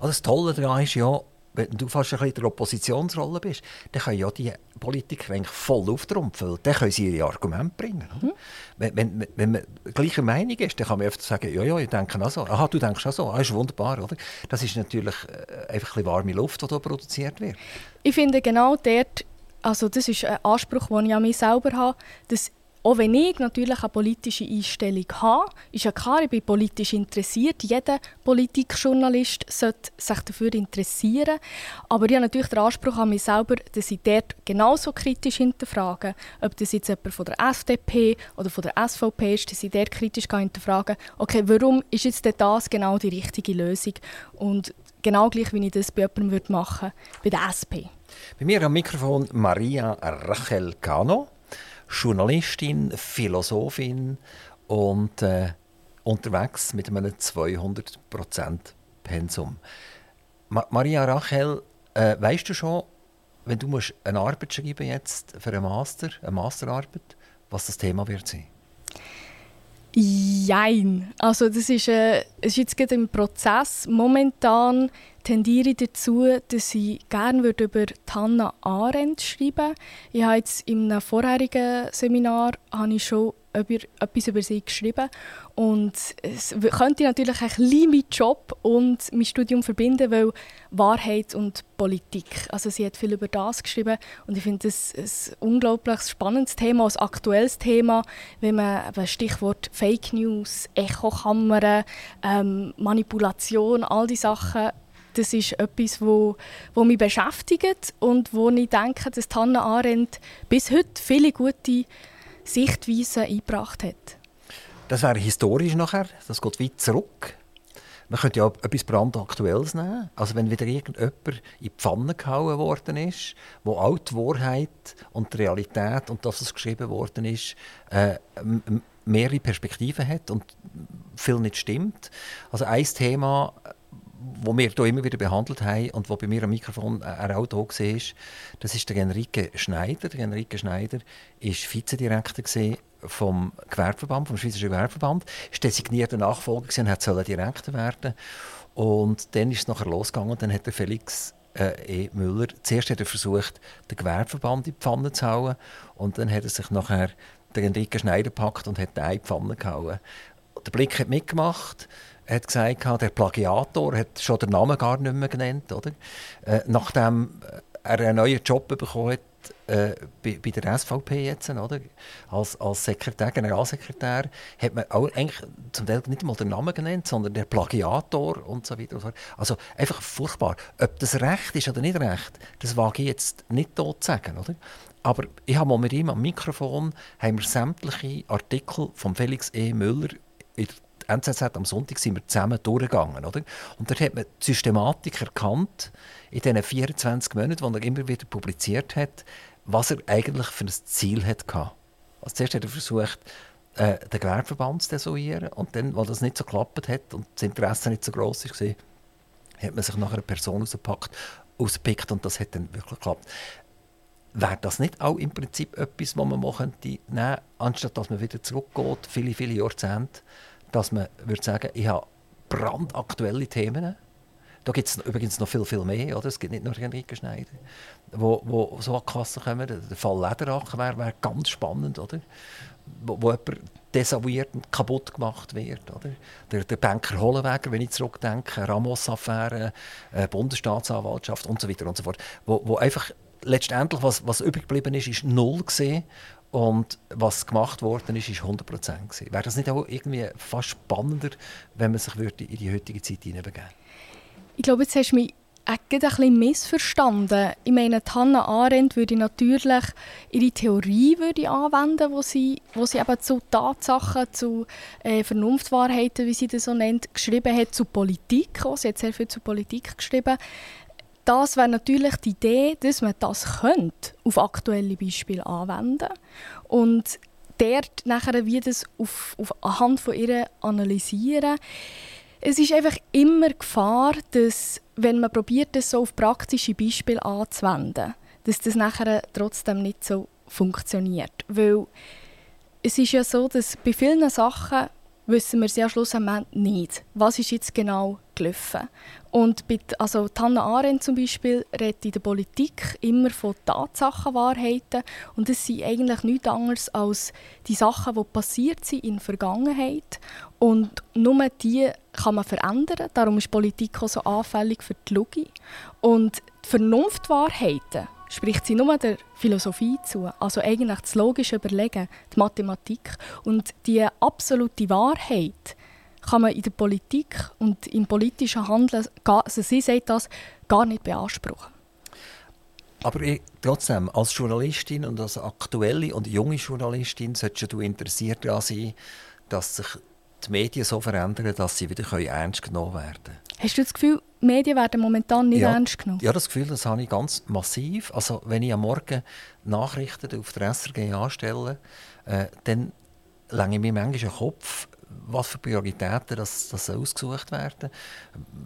B: Also das Tolle daran ist ja, wenn du fast ein bisschen in der Oppositionsrolle bist, dann können ja die Politiker eigentlich voll auftrumpfen. Dann können sie ihre Argumente bringen. Mhm. Wenn, wenn, wenn, man gleicher Meinung ist, dann kann man einfach sagen, ja, ja, ich denke auch so. Aha, du denkst auch so. Ah, ist wunderbar, oder? Das ist natürlich äh, einfach ein warme Luft, die hier produziert wird.
C: Ich finde genau dort, also das ist ein Anspruch, den ich an mich selber habe, dass auch wenn ich natürlich eine politische Einstellung habe, ist ja klar, ich bin politisch interessiert. Jeder Politikjournalist sollte sich dafür interessieren. Aber ich habe natürlich den Anspruch an mich selber, dass ich dort genauso kritisch hinterfrage. Ob das jetzt jemand von der FDP oder von der SVP ist, dass ich dort kritisch hinterfrage, okay, warum ist jetzt das genau die richtige Lösung? Und genau gleich, wie ich das bei jemandem machen würde, bei der SP.
B: Bei mir am Mikrofon Maria Rachel Cano. Journalistin, Philosophin und äh, unterwegs mit einem 200% Pensum. Ma Maria Rachel, äh, weißt du schon, wenn du musst eine Arbeit schreiben jetzt für einen Master, eine Masterarbeit, was das Thema wird sein?
C: Jein. Also das ist, äh, ist jetzt gerade im Prozess. Momentan tendiere ich dazu, dass ich gerne über Hanna Arendt schreiben Ich habe jetzt in einem vorherigen Seminar habe ich schon etwas über sie geschrieben. Und es könnte natürlich ein bisschen meinen Job und mein Studium verbinden, weil Wahrheit und Politik, also sie hat viel über das geschrieben und ich finde das ein unglaublich spannendes Thema, ein aktuelles Thema, wenn man Stichwort Fake News, Echokammern, ähm, Manipulation, all die Sachen das ist etwas, wo, wo mich beschäftigt und wo ich denke, dass Hannah Arendt bis heute viele gute Sichtweisen eingebracht hat.
B: Das wäre historisch nachher, das geht weit zurück. Man könnte ja etwas brandaktuelles nehmen. Also wenn wieder irgendjemand in die Pfanne gehauen worden ist, wo auch die Wahrheit und die Realität und das, was geschrieben worden ist, äh, mehrere Perspektiven hat und viel nicht stimmt. Also ein Thema, wo wir hier immer wieder behandelt haben und wo bei mir am Mikrofon äh, auch da war, das ist der Enrique Schneider. Der Enrique Schneider war Vizedirektor vom Gewerbeverband, vom Schweizerischen Gewerbeverband, ist designierter Nachfolger und hat Direktor werden. Und dann ist es nachher losgegangen und dann hat der Felix äh, E. Müller zuerst hat er versucht, den Gewerbeverband in die Pfanne zu hauen und dann hat er sich nachher den Enrique Schneider gepackt und hat den in die Pfanne gehauen. Der Blick hat mitgemacht, er hat gesagt, der Plagiator hat schon den Namen gar nicht mehr genannt. Oder? Äh, nachdem er einen neuen Job bekommen hat, äh, bei, bei, der SVP jetzt, oder? Als, als Sekretär, Generalsekretär, hat man auch eigentlich zum Teil nicht einmal den Namen genannt, sondern der Plagiator und so weiter. Und so Also einfach furchtbar. Ob das recht ist oder nicht recht, das wage ich jetzt nicht dort zu sagen, oder? Aber ich habe mal mit ihm am Mikrofon haben wir sämtliche Artikel von Felix E. Müller in der NZZ am Sonntag sind wir zusammen durchgegangen. Oder? Und dort hat man die Systematik erkannt, in diesen 24 Monaten, die er immer wieder publiziert hat, was er eigentlich für ein Ziel hatte. Also zuerst hat er versucht, äh, den Gewerbeverband zu desolieren und dann, weil das nicht so geklappt hat und das Interesse nicht so groß war, hat man sich nachher eine Person rausgepackt, ausgepickt und das hat dann wirklich geklappt. Wäre das nicht auch im Prinzip etwas, was man machen könnte, anstatt dass man wieder zurückgeht, viele, viele Jahrzehnte, dass man würde sagen, ich habe brandaktuelle Themen, da gibt es übrigens noch viel, viel mehr. Oder? Es gibt nicht nur Henrike Schneider, wo, wo so an die Kasse kommen. Der Fall Lederach wäre wär ganz spannend, oder? Wo, wo jemand desavouiert und kaputt gemacht wird. Oder? Der, der Banker Hollenweger, wenn ich zurückdenke, Ramos-Affäre, äh, Bundesstaatsanwaltschaft und so weiter und so fort. Wo, wo einfach letztendlich, was, was übrig geblieben ist, ist null gesehen. Und was gemacht worden ist, ist 100 Prozent. Wäre das nicht auch irgendwie fast spannender, wenn man sich würde in die heutige Zeit hineinbegeben?
C: Ich glaube, jetzt hast du mich ein bisschen missverstanden. Ich meine, Hannah Arendt würde natürlich ihre Theorie würde anwenden, wo sie, wo sie eben zu Tatsachen, zu äh, Vernunftwahrheiten, wie sie das so nennt, geschrieben hat, zu Politik. Auch. Sie hat sehr viel zu Politik geschrieben. Das wäre natürlich die Idee, dass man das könnte auf aktuelle Beispiele anwenden und dort nachher wie das auf, auf anhand von ihr analysieren es ist einfach immer Gefahr, dass, wenn man probiert, das so auf praktische Beispiele anzuwenden, dass das nachher trotzdem nicht so funktioniert. Weil es ist ja so, dass bei vielen Sachen wissen wir sehr schlussendlich nicht, was ist jetzt genau gelaufen. Und bei, also Hannah Arendt zum Beispiel redet in der Politik immer von Tatsachenwahrheiten und es sind eigentlich nichts anderes als die Sachen, die passiert sind in der Vergangenheit und nur die kann man verändern. Darum ist Politik auch so anfällig für die Logik. Und die Vernunftwahrheiten spricht sie nur der Philosophie zu, also eigentlich das logische Überlegen, die Mathematik. Und die absolute Wahrheit kann man in der Politik und im politischen Handeln, also sie sagt das, gar nicht beanspruchen.
B: Aber ich, trotzdem, als Journalistin und als aktuelle und junge Journalistin solltest du interessiert daran sein, dass sich die Medien so verändern, dass sie wieder ernst genommen werden können.
C: Hast du das Gefühl, die Medien werden momentan nicht
B: ja,
C: ernst genommen?
B: Ja, das Gefühl das habe ich ganz massiv. Also, wenn ich am Morgen Nachrichten auf der SRG anstelle, äh, dann länge ich mir manchmal den Kopf, was für Prioritäten das, das ausgesucht werden.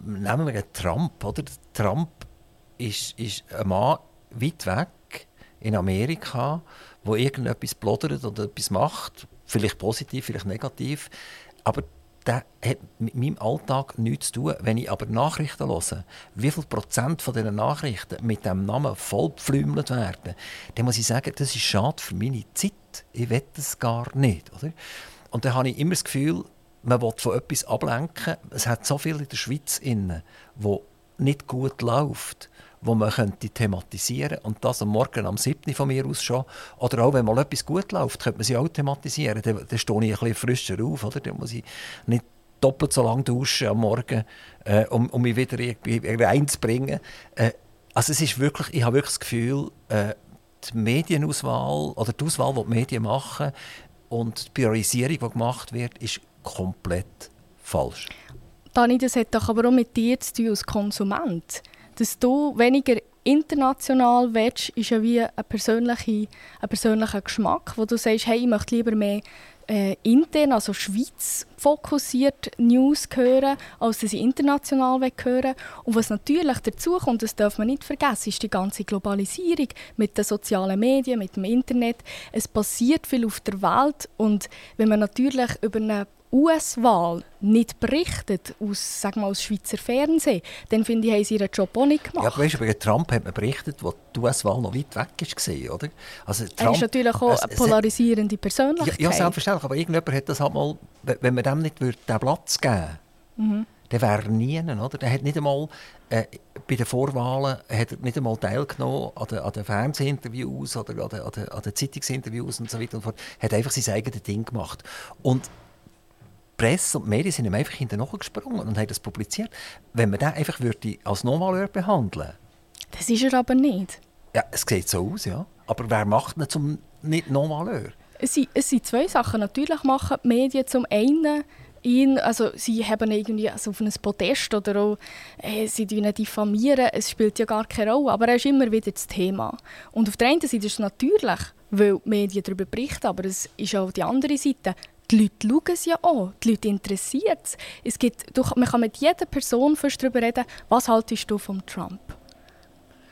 B: Nehmen wir Trump. Oder? Trump ist, ist ein Mann weit weg in Amerika, wo irgendetwas plodert oder etwas macht, vielleicht positiv, vielleicht negativ. Aber das hat mit meinem Alltag nichts zu tun. Wenn ich aber Nachrichten höre, wie viel Prozent von diesen Nachrichten mit dem Namen vollpflümelt werden, dann muss ich sagen, das ist schade für meine Zeit. Ich will das gar nicht. Oder? Und dann habe ich immer das Gefühl, man will von etwas ablenken. Es hat so viel in der Schweiz, inne, wo nicht gut läuft wo man könnte thematisieren könnte. Und das am Morgen am 7. von mir aus schon. Oder auch wenn mal etwas gut läuft, könnte man sie auch thematisieren. Dann, dann stehe ich ein bisschen frischer auf. Oder? Dann muss ich nicht doppelt so lange duschen am Morgen, äh, um, um mich wieder irgendwie reinzubringen. Äh, also es ist wirklich, ich habe wirklich das Gefühl, äh, die Medienauswahl oder die Auswahl, die die Medien machen und die Priorisierung, die gemacht wird, ist komplett falsch
C: Dani, das hat doch aber auch mit dir zu tun als Konsument. Dass du weniger international willst, ist ja wie ein persönlicher, ein persönlicher Geschmack, wo du sagst, hey, ich möchte lieber mehr äh, intern, also Schweiz fokussiert News hören, als dass ich international hören Und was natürlich dazu kommt, das darf man nicht vergessen, ist die ganze Globalisierung mit den sozialen Medien, mit dem Internet. Es passiert viel auf der Welt und wenn man natürlich über eine US-Wahl nicht berichtet aus, sag mal, aus Schweizer Fernsehen, dann finde ich, haben sie ihren Job auch nicht gemacht.
B: Ja, aber weißt, über Trump hat man berichtet, wo die US-Wahl noch weit weg war, oder?
C: Also Trump, er ist natürlich auch eine polarisierende Persönlichkeit.
B: Ja, ja, selbstverständlich, aber irgendjemand hat das halt mal, wenn man dem nicht würde, den Platz geben mhm. dann wäre er nie, oder? Der hat nicht einmal, äh, bei den Vorwahlen hat er nicht einmal teilgenommen an den, an den Fernsehinterviews oder an den, an, den, an den Zeitungsinterviews und so weiter und fort. Er hat einfach sein eigenes Ding gemacht. Und Presse und die Medien sind ihm einfach hinterher gesprungen und haben das publiziert. Wenn man den einfach würde als Normalhör behandeln
C: Das ist er aber nicht.
B: Ja, es sieht so aus, ja. Aber wer macht ihn zum nicht Normalhör?
C: Es sind, es sind zwei Sachen. Natürlich machen die Medien zum einen ihn, also sie haben irgendwie also auf ein Podest oder auch, äh, sie ihn diffamieren, es spielt ja gar keine Rolle, aber er ist immer wieder das Thema. Und auf der einen Seite ist es natürlich, weil die Medien darüber berichten, aber es ist auch die andere Seite, die Leute schauen es ja auch, die Leute interessiert es. es gibt, man kann mit jeder Person fast darüber reden, was haltest du von Trump?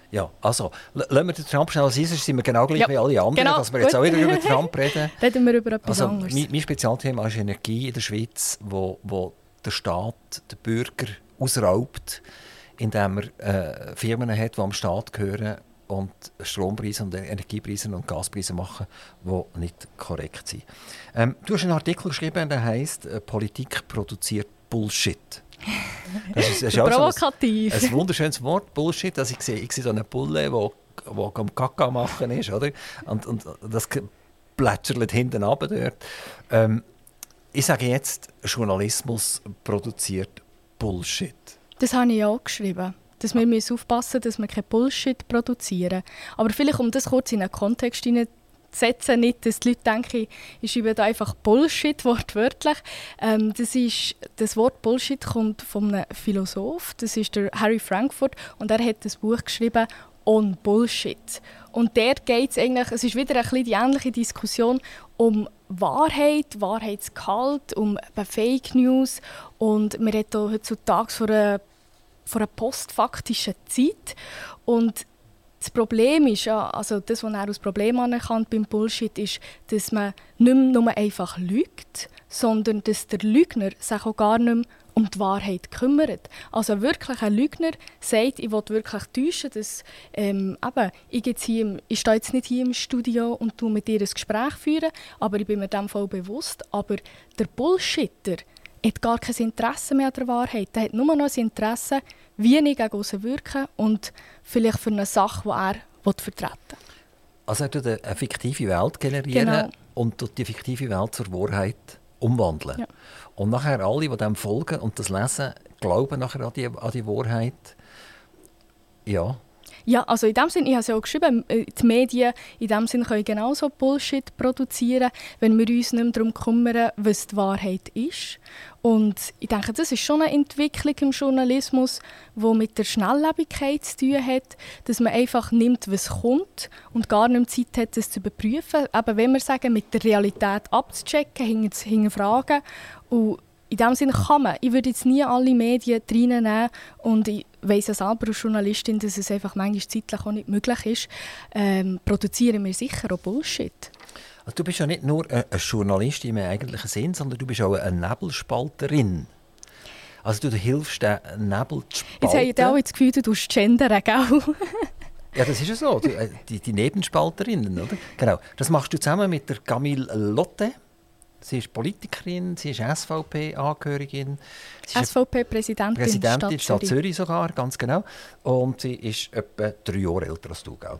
B: Ja, also, lassen wir den Trump schnell sein, sonst sind wir genau gleich ja, wie alle anderen, genau. dass wir jetzt auch wieder über Trump reden. *laughs*
C: reden wir über etwas
B: also,
C: anderes.
B: Mein, mein Spezialthema ist Energie in der Schweiz, wo, wo der Staat den Bürger ausraubt, indem er äh, Firmen hat, die am Staat gehören und Strompreise und Energiepreise und Gaspreise machen, die nicht korrekt sind. Ähm, du hast einen Artikel geschrieben, der heißt äh, «Politik produziert Bullshit».
C: Das ist, das ist Provokativ.
B: ein, ein, wunderschönes Wort, Bullshit. Also ich sehe, ich sehe so eine Bulle, wo, wo am Kaka machen ist, oder? Und, und das plätschert hinten runter dort. Ähm, ich sage jetzt, Journalismus produziert Bullshit.
C: Das habe ich auch geschrieben dass wir müssen aufpassen dass wir kein Bullshit produzieren. Aber vielleicht, um das kurz in einen Kontext hineinzusetzen, nicht, dass die Leute denken, ich schreibe einfach Bullshit, wortwörtlich. Ähm, das, ist, das Wort Bullshit kommt von einem Philosoph, das ist der Harry Frankfurt, und er hat das Buch geschrieben «On Bullshit». Und der geht es eigentlich, es ist wieder ein bisschen die ähnliche Diskussion um Wahrheit, Wahrheitsgehalt, um Fake News. Und wir reden heutzutage von einer von einer postfaktischen Zeit. Und das Problem ist also das, was er als Problem anerkannt beim Bullshit, ist, dass man nicht mehr nur einfach lügt, sondern dass der Lügner sich auch gar nicht mehr um die Wahrheit kümmert. Also wirklich ein Lügner sagt, ich will wirklich täuschen, dass ähm, eben, ich, jetzt hier, ich stehe jetzt nicht hier im Studio und tu mit dir ein Gespräch führen, aber ich bin mir dem voll bewusst. Aber der Bullshitter, hat gar kein Interesse mehr an der Wahrheit. Er hat nur noch ein Interesse, wie ich gegen außen wirken und vielleicht für eine Sache, die er vertreten will.
B: Also er tut eine fiktive Welt generieren genau. und die fiktive Welt zur Wahrheit umwandeln. Ja. Und nachher alle, die dem folgen und das lesen, glauben nachher an die, an die Wahrheit. Ja,
C: ja, also in dem Sinne, ich habe es ja auch geschrieben, äh, die Medien in dem Sinne können genauso Bullshit produzieren, wenn wir uns nicht mehr darum kümmern, was die Wahrheit ist. Und ich denke, das ist schon eine Entwicklung im Journalismus, die mit der Schnelllebigkeit zu tun hat, dass man einfach nimmt, was kommt und gar nicht Zeit hat, das zu überprüfen. Aber wenn wir sagen, mit der Realität abzuchecken, hinterfragen und in dem Sinne kann man. Ich würde jetzt nie alle Medien reinnehmen und ich weiss ja selber als Journalistin, dass es einfach manchmal zeitlich auch nicht möglich ist. Ähm, produzieren wir sicher auch Bullshit.
B: Also du bist ja nicht nur eine Journalistin im eigentlichen Sinn, sondern du bist auch eine Nebelspalterin. Also du hilfst den Nebel zu spalten.
C: Jetzt habe ich auch das Gefühl, du tust gendern, gell? *laughs*
B: Ja, das ist ja so. Die, äh, die, die Nebenspalterinnen, oder? Genau. Das machst du zusammen mit der Camille Lotte. Sie ist Politikerin, sie ist SVP-Angehörigin.
C: SVP-Präsidentin
B: Präsidentin Stadt, Stadt Zürich sogar, ganz genau. Und sie ist etwa drei Jahre älter als du, gell?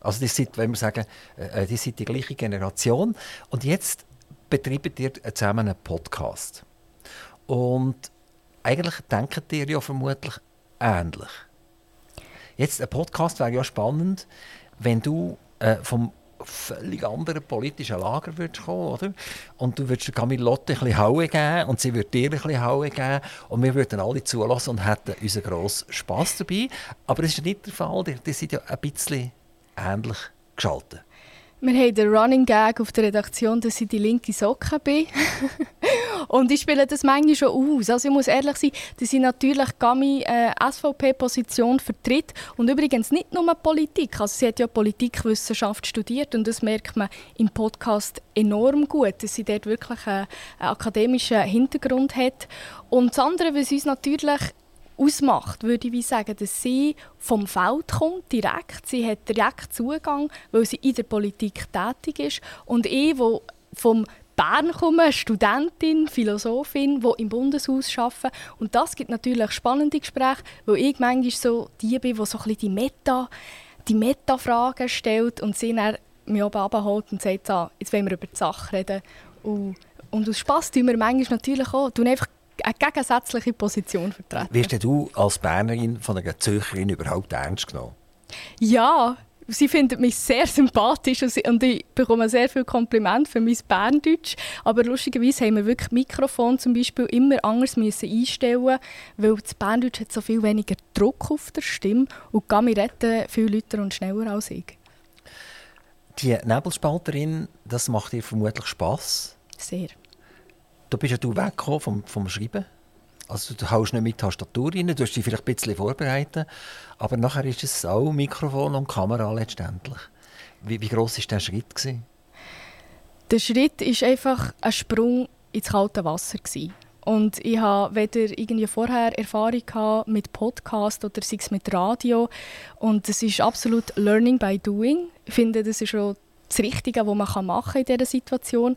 B: Also die sind, wenn wir sagen, äh, die sind die gleiche Generation. Und jetzt betreiben ihr zusammen einen Podcast. Und eigentlich denken ihr ja vermutlich ähnlich. Jetzt, ein Podcast wäre ja spannend, wenn du äh, vom völlig anderen politischen Lager würdest kommen, oder? Und du würdest Camille Lotte ein bisschen Haue geben und sie würde dir ein bisschen Haue geben und wir würden alle zulassen und hätten unseren grossen Spass dabei. Aber das ist nicht der Fall. Die, die sind ja ein bisschen ähnlich geschaltet.
C: Wir haben den Running Gag auf der Redaktion, dass ich die linke Socke bin. *laughs* und ich spiele das manchmal schon aus. Also ich muss ehrlich sein, dass ich natürlich Gami äh, SVP-Position vertritt. Und übrigens nicht nur Politik. Also sie hat ja Politikwissenschaft studiert und das merkt man im Podcast enorm gut, dass sie dort wirklich einen, einen akademischen Hintergrund hat. Und das andere, was uns natürlich ausmacht, würde ich sagen, dass sie vom Feld kommt, direkt. Sie hat direkt Zugang, weil sie in der Politik tätig ist. Und ich, wo vom Bern komme, Studentin, Philosophin, die im Bundeshaus arbeiten. Und das gibt natürlich spannende Gespräche, weil ich manchmal so die bin, die so ein bisschen die Meta, die Meta-Fragen stellt und sie dann mich oben abholt und sagt, ah, jetzt wollen wir über die Sache reden. Und, und aus Spass tun wir manchmal natürlich auch, tun einfach eine gegensätzliche Position vertreten.
B: Wirst du als Bernerin von einer Zürcherin überhaupt ernst genommen?
C: Ja, sie findet mich sehr sympathisch und ich bekomme sehr viel Kompliment für mein Berndeutsch. Aber lustigerweise haben wir wirklich Mikrofon zum Beispiel immer anders müssen einstellen, weil das Berndeutsch hat so viel weniger Druck auf der Stimme und Gami retten viel lauter und schneller als ich.
B: Die Nebelspalterin, das macht dir vermutlich Spass.
C: Sehr.
B: Da bist ja du weggekommen vom, vom Schreiben. Also du haust nicht mit Tastatur rein, du hast dich vielleicht ein bisschen vorbereitet, aber nachher ist es auch Mikrofon und Kamera letztendlich. Wie, wie gross war der Schritt? Gewesen?
C: Der Schritt war einfach ein Sprung ins kalte Wasser. Gewesen. Und ich habe weder irgendwie vorher Erfahrung mit Podcast oder sei es mit Radio. Und es ist absolut Learning by Doing. Ich finde, das ist schon das Richtige, was man machen in dieser Situation.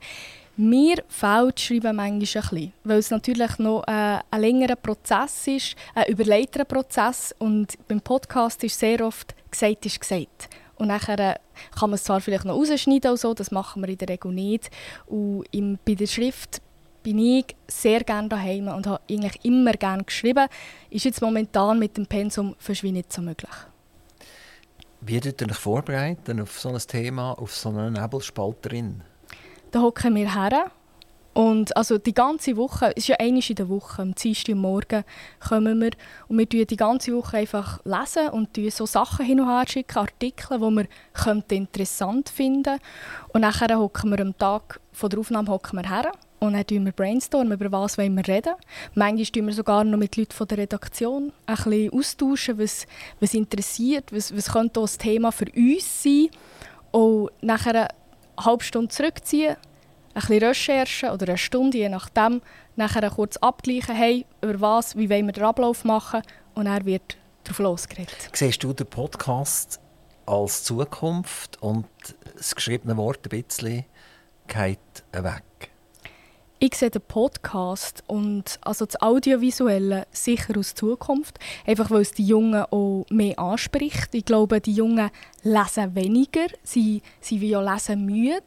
C: Mir fehlt Schreiben manchmal ein bisschen, weil es natürlich noch äh, ein längerer Prozess ist, ein überleiterer Prozess und beim Podcast ist sehr oft «gesagt ist gesagt». Und nachher äh, kann man es zwar vielleicht noch rausschneiden, so, das machen wir in der Regel nicht. Und im, bei der Schrift bin ich sehr gerne daheim und habe eigentlich immer gerne geschrieben. Ist jetzt momentan mit dem Pensum nicht so möglich.
B: Wie ihr euch vorbereiten auf so ein Thema, auf so eine Nebelspalterin?
C: Da hocken wir her. Und also die ganze Woche, es ist ja einmal in der Woche, am Dienstag Morgen kommen wir und wir tun die ganze Woche einfach lesen und so Sachen hin und her schicken, Artikel, die wir interessant finden Und nachher hocken wir am Tag von der Aufnahme hocken wir her und dann wir brainstormen, über was wollen wir reden. Manchmal tun wir sogar noch mit Leuten von der Redaktion ein bisschen austauschen, was, was interessiert, was, was könnte das Thema für uns sein. Und nachher eine halbe Stunde zurückziehen, ein bisschen Recherchen oder eine Stunde, je nachdem, nachher kurz abgleichen, hey, über was, wie wollen wir den Ablauf machen und er wird darauf losgeredet.
B: Siehst du den Podcast als Zukunft und das geschriebene Wort ein bisschen geht weg?
C: Ich sehe den Podcast und also das Audiovisuelle sicher aus Zukunft, einfach weil es die Jungen auch mehr anspricht. Ich glaube, die Jungen lesen weniger, sie sind wie auch lesen müde.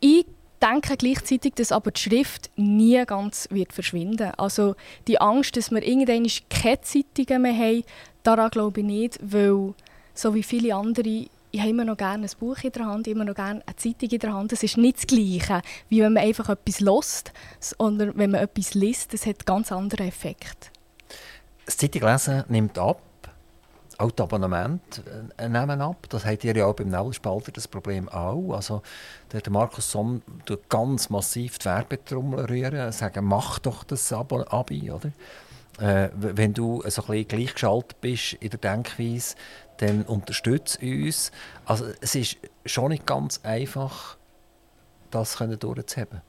C: Ich denke gleichzeitig, dass aber die Schrift nie ganz wird verschwinden Also die Angst, dass wir irgendwann keine Zeitungen mehr haben, daran glaube ich nicht, weil so wie viele andere ich habe immer noch gerne ein Buch in der Hand, immer noch gerne eine Zeitung in der Hand. Es ist nicht das Gleiche, wie wenn man einfach etwas liest, sondern wenn man etwas liest, das hat einen ganz anderen Effekt.
B: Das Zeitunglesen nimmt ab, auch die Abonnemente äh, nehmen ab. Das habt ihr ja auch beim Nebelspalter das Problem auch. Also, der Markus Somm tut ganz massiv die Werbetrommel rühren, sagen, mach doch das Abi, oder? Äh, wenn du so ein bisschen gleichgeschaltet bist in der Denkweise, dann unterstützt uns. Also es ist schon nicht ganz einfach, das durchzuheben.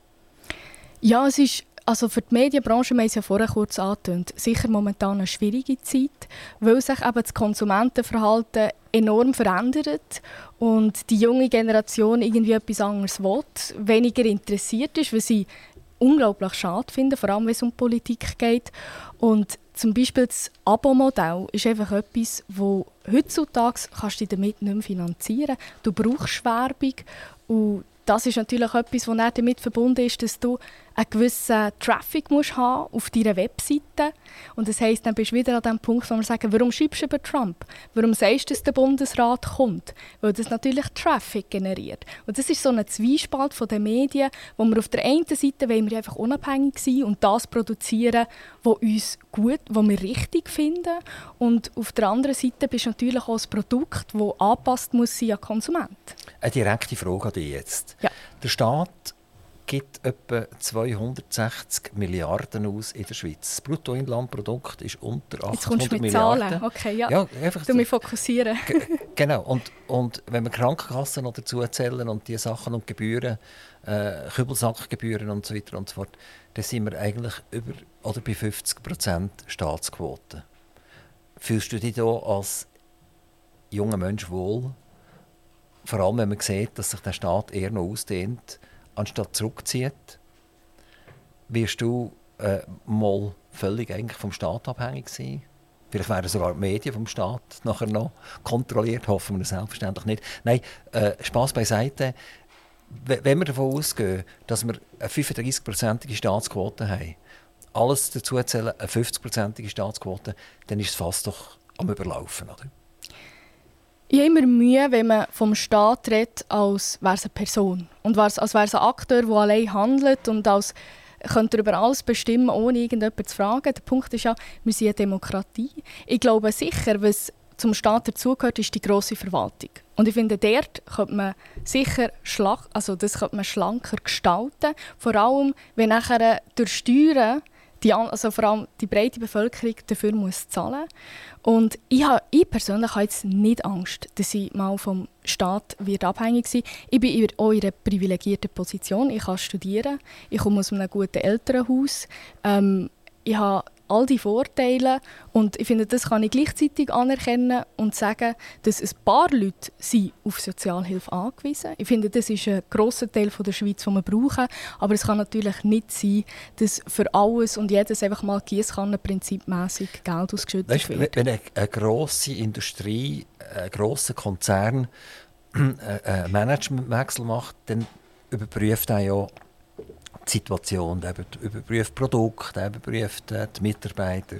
C: Ja, es ist also für die Medienbranche, wir haben es ja vorher kurz angetönt, sicher momentan eine schwierige Zeit, weil sich eben das Konsumentenverhalten enorm verändert und die junge Generation irgendwie etwas anderes will, weniger interessiert ist, weil sie unglaublich schade finden, vor allem wenn es um Politik geht. Und zum Beispiel das Abo-Modell ist einfach etwas, wo heutzutage kannst du damit nicht mehr finanzieren. Du brauchst Werbung. Und das ist natürlich etwas, was damit verbunden ist, dass du einen gewissen Traffic musst haben auf deiner Webseite. Und das heisst, dann bist du wieder an dem Punkt, wo wir sagen, warum schreibst du über Trump? Warum sagst du, dass der Bundesrat kommt? Weil das natürlich Traffic generiert. Und das ist so ein Zwiespalt von den Medien, wo wir auf der einen Seite wollen wir einfach unabhängig sein und das produzieren, was uns gut, was wir richtig finden. Und auf der anderen Seite bist du natürlich auch ein Produkt, das angepasst muss sein an Konsument.
B: Eine direkte Frage an dich jetzt.
C: Ja.
B: Der Staat gibt etwa 260 Milliarden aus in der Schweiz. Das Bruttoinlandprodukt ist unter 800
C: Jetzt kommst du mit
B: Milliarden.
C: Zahlen. Okay, ja.
B: Ja, einfach
C: Du mich fokussieren.
B: Ge- genau. Und, und wenn wir Krankenkassen noch dazu zählen und die Sachen und Gebühren, äh, Kübelsackgebühren und so weiter und so fort, dann sind wir eigentlich über oder bei 50 Prozent Staatsquote. Fühlst du dich da als junger Mensch wohl? Vor allem, wenn man sieht, dass sich der Staat eher noch ausdehnt, anstatt zurückzieht. Wirst du äh, mal völlig eigentlich vom Staat abhängig sein? Vielleicht werden sogar die Medien vom Staat nachher noch kontrolliert, hoffen wir selbstverständlich nicht. Nein, äh, Spaß beiseite. Wenn wir davon ausgehen, dass wir eine 35-prozentige Staatsquote haben, alles dazu zählen, eine 50-prozentige Staatsquote, dann ist es fast doch am Überlaufen. Oder?
C: Ich habe immer Mühe, wenn man vom Staat redet, als wäre es eine Person. Und als wäre es ein Akteur, der allein handelt und als könnte er über alles bestimmen, ohne irgendjemanden zu fragen. Der Punkt ist ja, wir sind eine Demokratie. Ich glaube sicher, was zum Staat dazugehört, ist die grosse Verwaltung. Und ich finde, dort könnte man sicher schlag also das könnte man schlanker gestalten. Vor allem, wenn nachher durch Steuern die, also vor allem die breite Bevölkerung dafür muss zahlen und ich, habe, ich persönlich habe jetzt nicht Angst, dass ich mal vom Staat wird abhängig sein Ich bin in einer privilegierten Position. Ich kann studieren, ich komme aus einem guten Elternhaus. Ähm, ich habe all die Vorteile und ich finde, das kann ich gleichzeitig anerkennen und sagen, dass ein paar Leute sind auf Sozialhilfe angewiesen. Ich finde, das ist ein grosser Teil von der Schweiz, den wir brauchen, aber es kann natürlich nicht sein, dass für alles und jedes einfach mal Giesskannenprinzipmässig Geld ausgeschüttet
B: Weißt,
C: wird.
B: wenn eine, eine grosse Industrie, ein grosser Konzern einen einen Managementwechsel macht, dann überprüft er ja die Situation, der über- überprüft Produkte, der überprüft äh, die Mitarbeiter,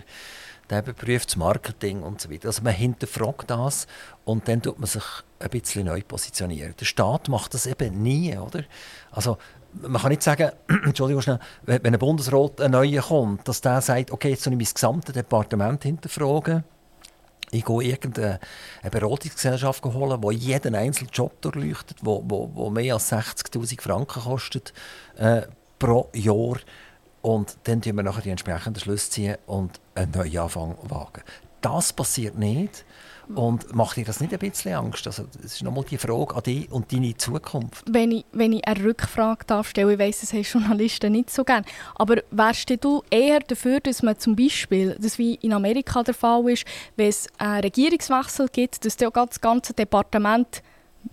B: der überprüft das Marketing und so weiter. Also man hinterfragt das und dann tut man sich ein bisschen neu positionieren. Der Staat macht das eben nie, oder? Also man kann nicht sagen, *clears throat* Entschuldigung schnell, wenn ein Bundesrat ein neuer kommt, dass der sagt, okay, jetzt soll ich mein gesamtes Departement hinterfragen. Ich gehe irgendeine eine Beratungsgesellschaft holen, die jeden einzelnen Job durchleuchtet, wo mehr als 60'000 Franken kostet äh, pro Jahr. Und dann ziehen wir nachher die entsprechenden Schlüsse ziehen und einen neuen Anfang wagen. Das passiert nicht. Und macht dir das nicht ein bisschen Angst? Also, das ist nochmal die Frage an dich und deine Zukunft.
C: Wenn ich, wenn ich eine Rückfrage darf stellen, ich weiss, das haben Journalisten nicht so gerne, aber wärst du eher dafür, dass man zum Beispiel, das wie in Amerika der Fall ist, wenn es einen Regierungswechsel gibt, dass das ganze Departement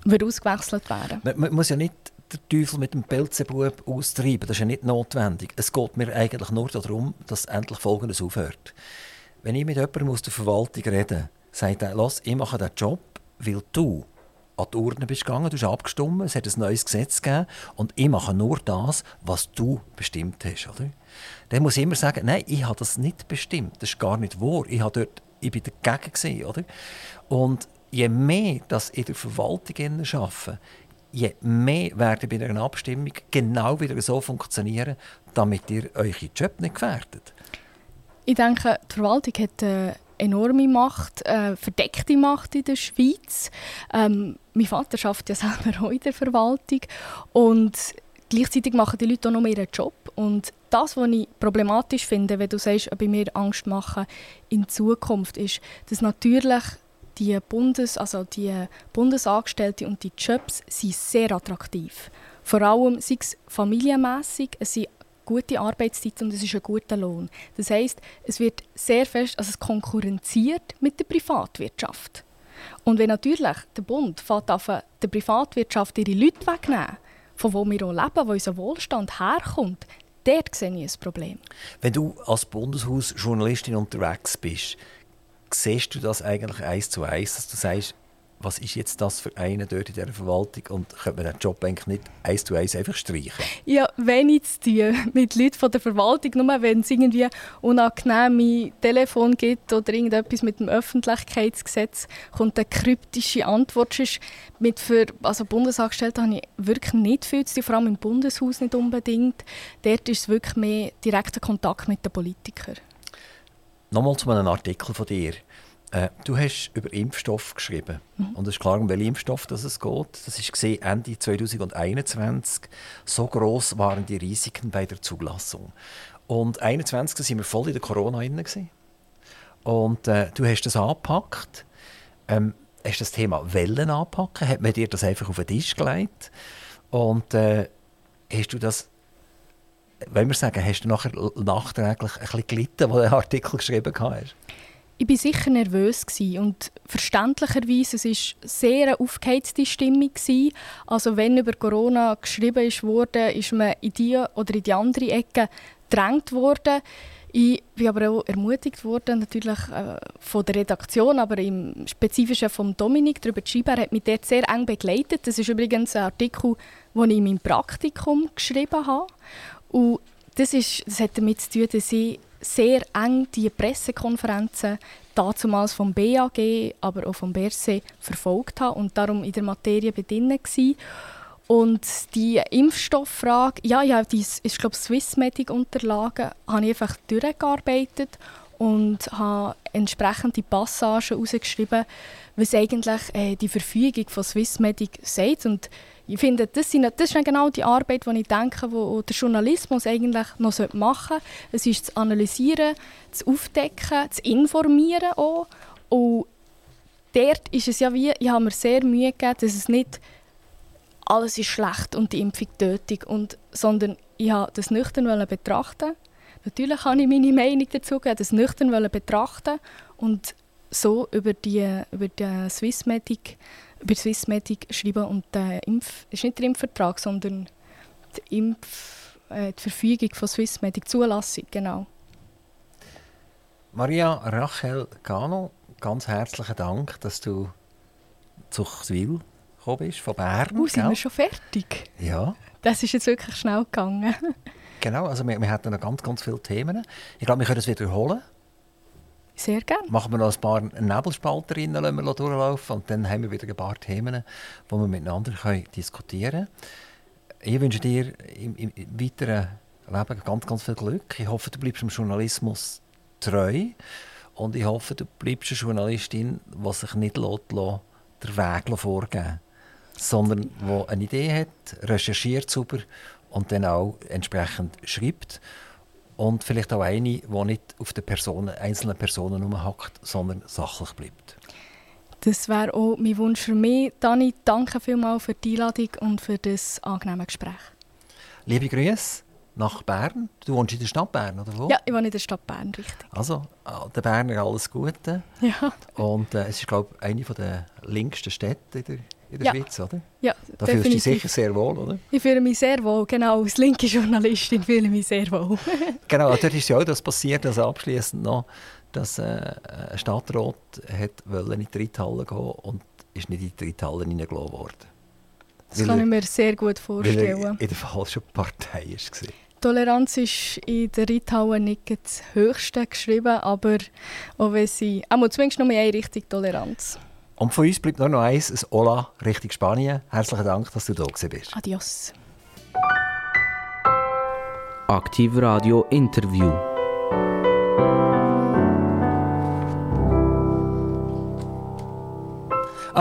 C: ausgewechselt werden
B: Man, man muss ja nicht den Teufel mit dem Pelzebub austreiben, das ist ja nicht notwendig. Es geht mir eigentlich nur darum, dass endlich Folgendes aufhört. Wenn ich mit jemandem aus der Verwaltung rede, sagt er, «Lass, ich mache diesen Job, weil du an die Urne bist gegangen, du hast abgestimmt, es hat ein neues Gesetz gegeben und ich mache nur das, was du bestimmt hast.» oder? Dann muss ich immer sagen, «Nein, ich habe das nicht bestimmt, das ist gar nicht wahr, ich, habe dort, ich bin dagegen.» gewesen, oder? Und je mehr das in der Verwaltung arbeiten, je mehr werden bei einer Abstimmung genau wieder so funktionieren, damit ihr eure Job nicht gefährdet.
C: Ich denke, die Verwaltung hat eine enorme Macht, eine verdeckte Macht in der Schweiz. Ähm, mein Vater arbeitet ja selber auch in der Verwaltung und gleichzeitig machen die Leute auch noch ihren Job. Und das, was ich problematisch finde, wenn du sagst, ich mir Angst mache in Zukunft, ist, dass natürlich die, Bundes, also die Bundesangestellten und die Jobs sind sehr attraktiv. Vor allem sei es familienmässig, es sind gute Arbeitszeit und es ist ein guter Lohn. Das heißt, es wird sehr fest, also es konkurrenziert mit der Privatwirtschaft. Und wenn natürlich der Bund fährt der Privatwirtschaft ihre Leute wegnehmen, von wo wir auch leben, wo unser Wohlstand herkommt, dort sehe ich ein Problem.
B: Wenn du als Bundeshausjournalistin unterwegs bist, siehst du das eigentlich eins zu eins, dass du sagst, was ist jetzt das für einen dort in dieser Verwaltung und könnte man den Job eigentlich nicht eins zu eins einfach streichen?
C: Ja, wenig zu tun *laughs* mit Leuten von der Verwaltung, nur wenn es irgendwie unangenehme Telefon gibt oder irgendetwas mit dem Öffentlichkeitsgesetz, kommt eine kryptische Antwort. Mit für also Bundesangestellte habe ich wirklich nicht viel zu tun, vor allem im Bundeshaus nicht unbedingt. Dort ist es wirklich mehr direkter Kontakt mit den Politikern.
B: Nochmal zu einem Artikel von dir. Äh, du hast über Impfstoff geschrieben. Mhm. Und es ist klar, um welchen Impfstoff das es geht. Das war Ende 2021. So groß waren die Risiken bei der Zulassung. Und 2021 waren wir voll in der Corona drin. Und äh, du hast das angepackt. Ähm, hast das Thema Wellen anpacken? Hat man dir das einfach auf den Tisch gelegt? Und äh, hast du das wenn wir sagen, hast du nachher nachträglich ein bisschen gelitten, als du den Artikel geschrieben hast?
C: Ich war sicher nervös und verständlicherweise es war sehr aufgeheizte Stimmung. Also wenn über Corona geschrieben wurde, ist man in die oder in die andere Ecke gedrängt worden. Ich bin aber auch ermutigt worden, natürlich äh, von der Redaktion, aber im Spezifischen von Dominik darüber zu schreiben. Er hat mich dort sehr eng begleitet. Das ist übrigens ein Artikel, den ich in meinem Praktikum geschrieben habe. Und das, ist, das hat damit zu tun, dass ich sehr eng die Pressekonferenzen damals vom BAG, aber auch vom BRC verfolgt habe und darum in der Materie bedient war. Und die Impfstofffrage, ja, ja, die ist, glaube Swissmedic-Unterlagen, habe ich einfach durchgearbeitet und habe entsprechende Passagen herausgeschrieben, was eigentlich äh, die Verfügung von Swissmedic sagt. Und ich finde, das, sind, das ist genau die Arbeit, die ich denke, wo der Journalismus eigentlich noch machen sollte. Es ist zu analysieren, zu aufdecken, zu informieren auch. Und dort ist es ja wie, ich habe mir sehr Mühe gegeben, dass es nicht alles ist schlecht und die Impfung tötet, und, sondern ich habe das nüchtern betrachten. Natürlich habe ich meine Meinung dazu gegeben, das nüchtern betrachten und so über die, über die Swissmedic über Swissmedic schreiben und der Impf, ist nicht der Impfvertrag, sondern die, Impf, äh, die Verfügung von Swissmedic, Zulassung, genau.
B: Maria Rachel Gano, ganz herzlichen Dank, dass du zu Chwil gekommen bist, von Bern.
C: Oh, sind wir schon fertig?
B: Ja.
C: Das ist jetzt wirklich schnell gegangen. *laughs*
B: genau, also wir, wir hatten noch ganz, ganz viele Themen. Ich glaube, wir können es wiederholen.
C: Sehr gerne.
B: Machen wir noch ein paar Nebelspalterinnen lassen wir durchlaufen und dann haben wir wieder ein paar Themen, die wir miteinander können diskutieren können. Ich wünsche dir im, im, weiteren Leben ganz, ganz viel Glück. Ich hoffe, du bleibst dem Journalismus treu und ich hoffe, du bleibst eine Journalistin, die sich nicht lässt, den Weg vorgeben sondern die eine Idee hat, recherchiert sauber und dann auch entsprechend schreibt und vielleicht auch eine, die nicht auf den Personen, einzelnen Personen umhackt, sondern sachlich bleibt.
C: Das wäre auch mein Wunsch für mich. Dani, danke vielmals für die Einladung und für das angenehme Gespräch.
B: Liebe Grüße nach Bern. Du wohnst in der Stadt Bern, oder wo?
C: Ja, ich wohne in der Stadt Bern, richtig.
B: Also, der Berner alles Gute.
C: Ja.
B: Und äh, es ist, glaube ich, eine der längsten Städte in der in der ja. Schweiz, oder?
C: Ja,
B: Da fühlst du dich sicher sehr wohl, oder?
C: Ich fühle mich sehr wohl, genau. Als linke Journalistin fühle ich mich sehr wohl. *laughs*
B: genau, dort ist ja auch das passiert, also abschließend noch, dass äh, ein Stadtrat hat in die Reithalle gehen und ist nicht in die Reithalle hineingelassen worden.
C: Das weil kann ich mir sehr gut vorstellen. Weil
B: er in der falschen Partei war.
C: Toleranz ist in der Reithalle nicht das Höchste geschrieben, aber auch wenn sie, auch zumindest nur in eine Richtung Toleranz.
B: Und von uns bleibt nur noch eins, ein Hola Richtung Spanien. Herzlichen Dank, dass du da bist.
C: Adios.
A: Aktiv Radio Interview.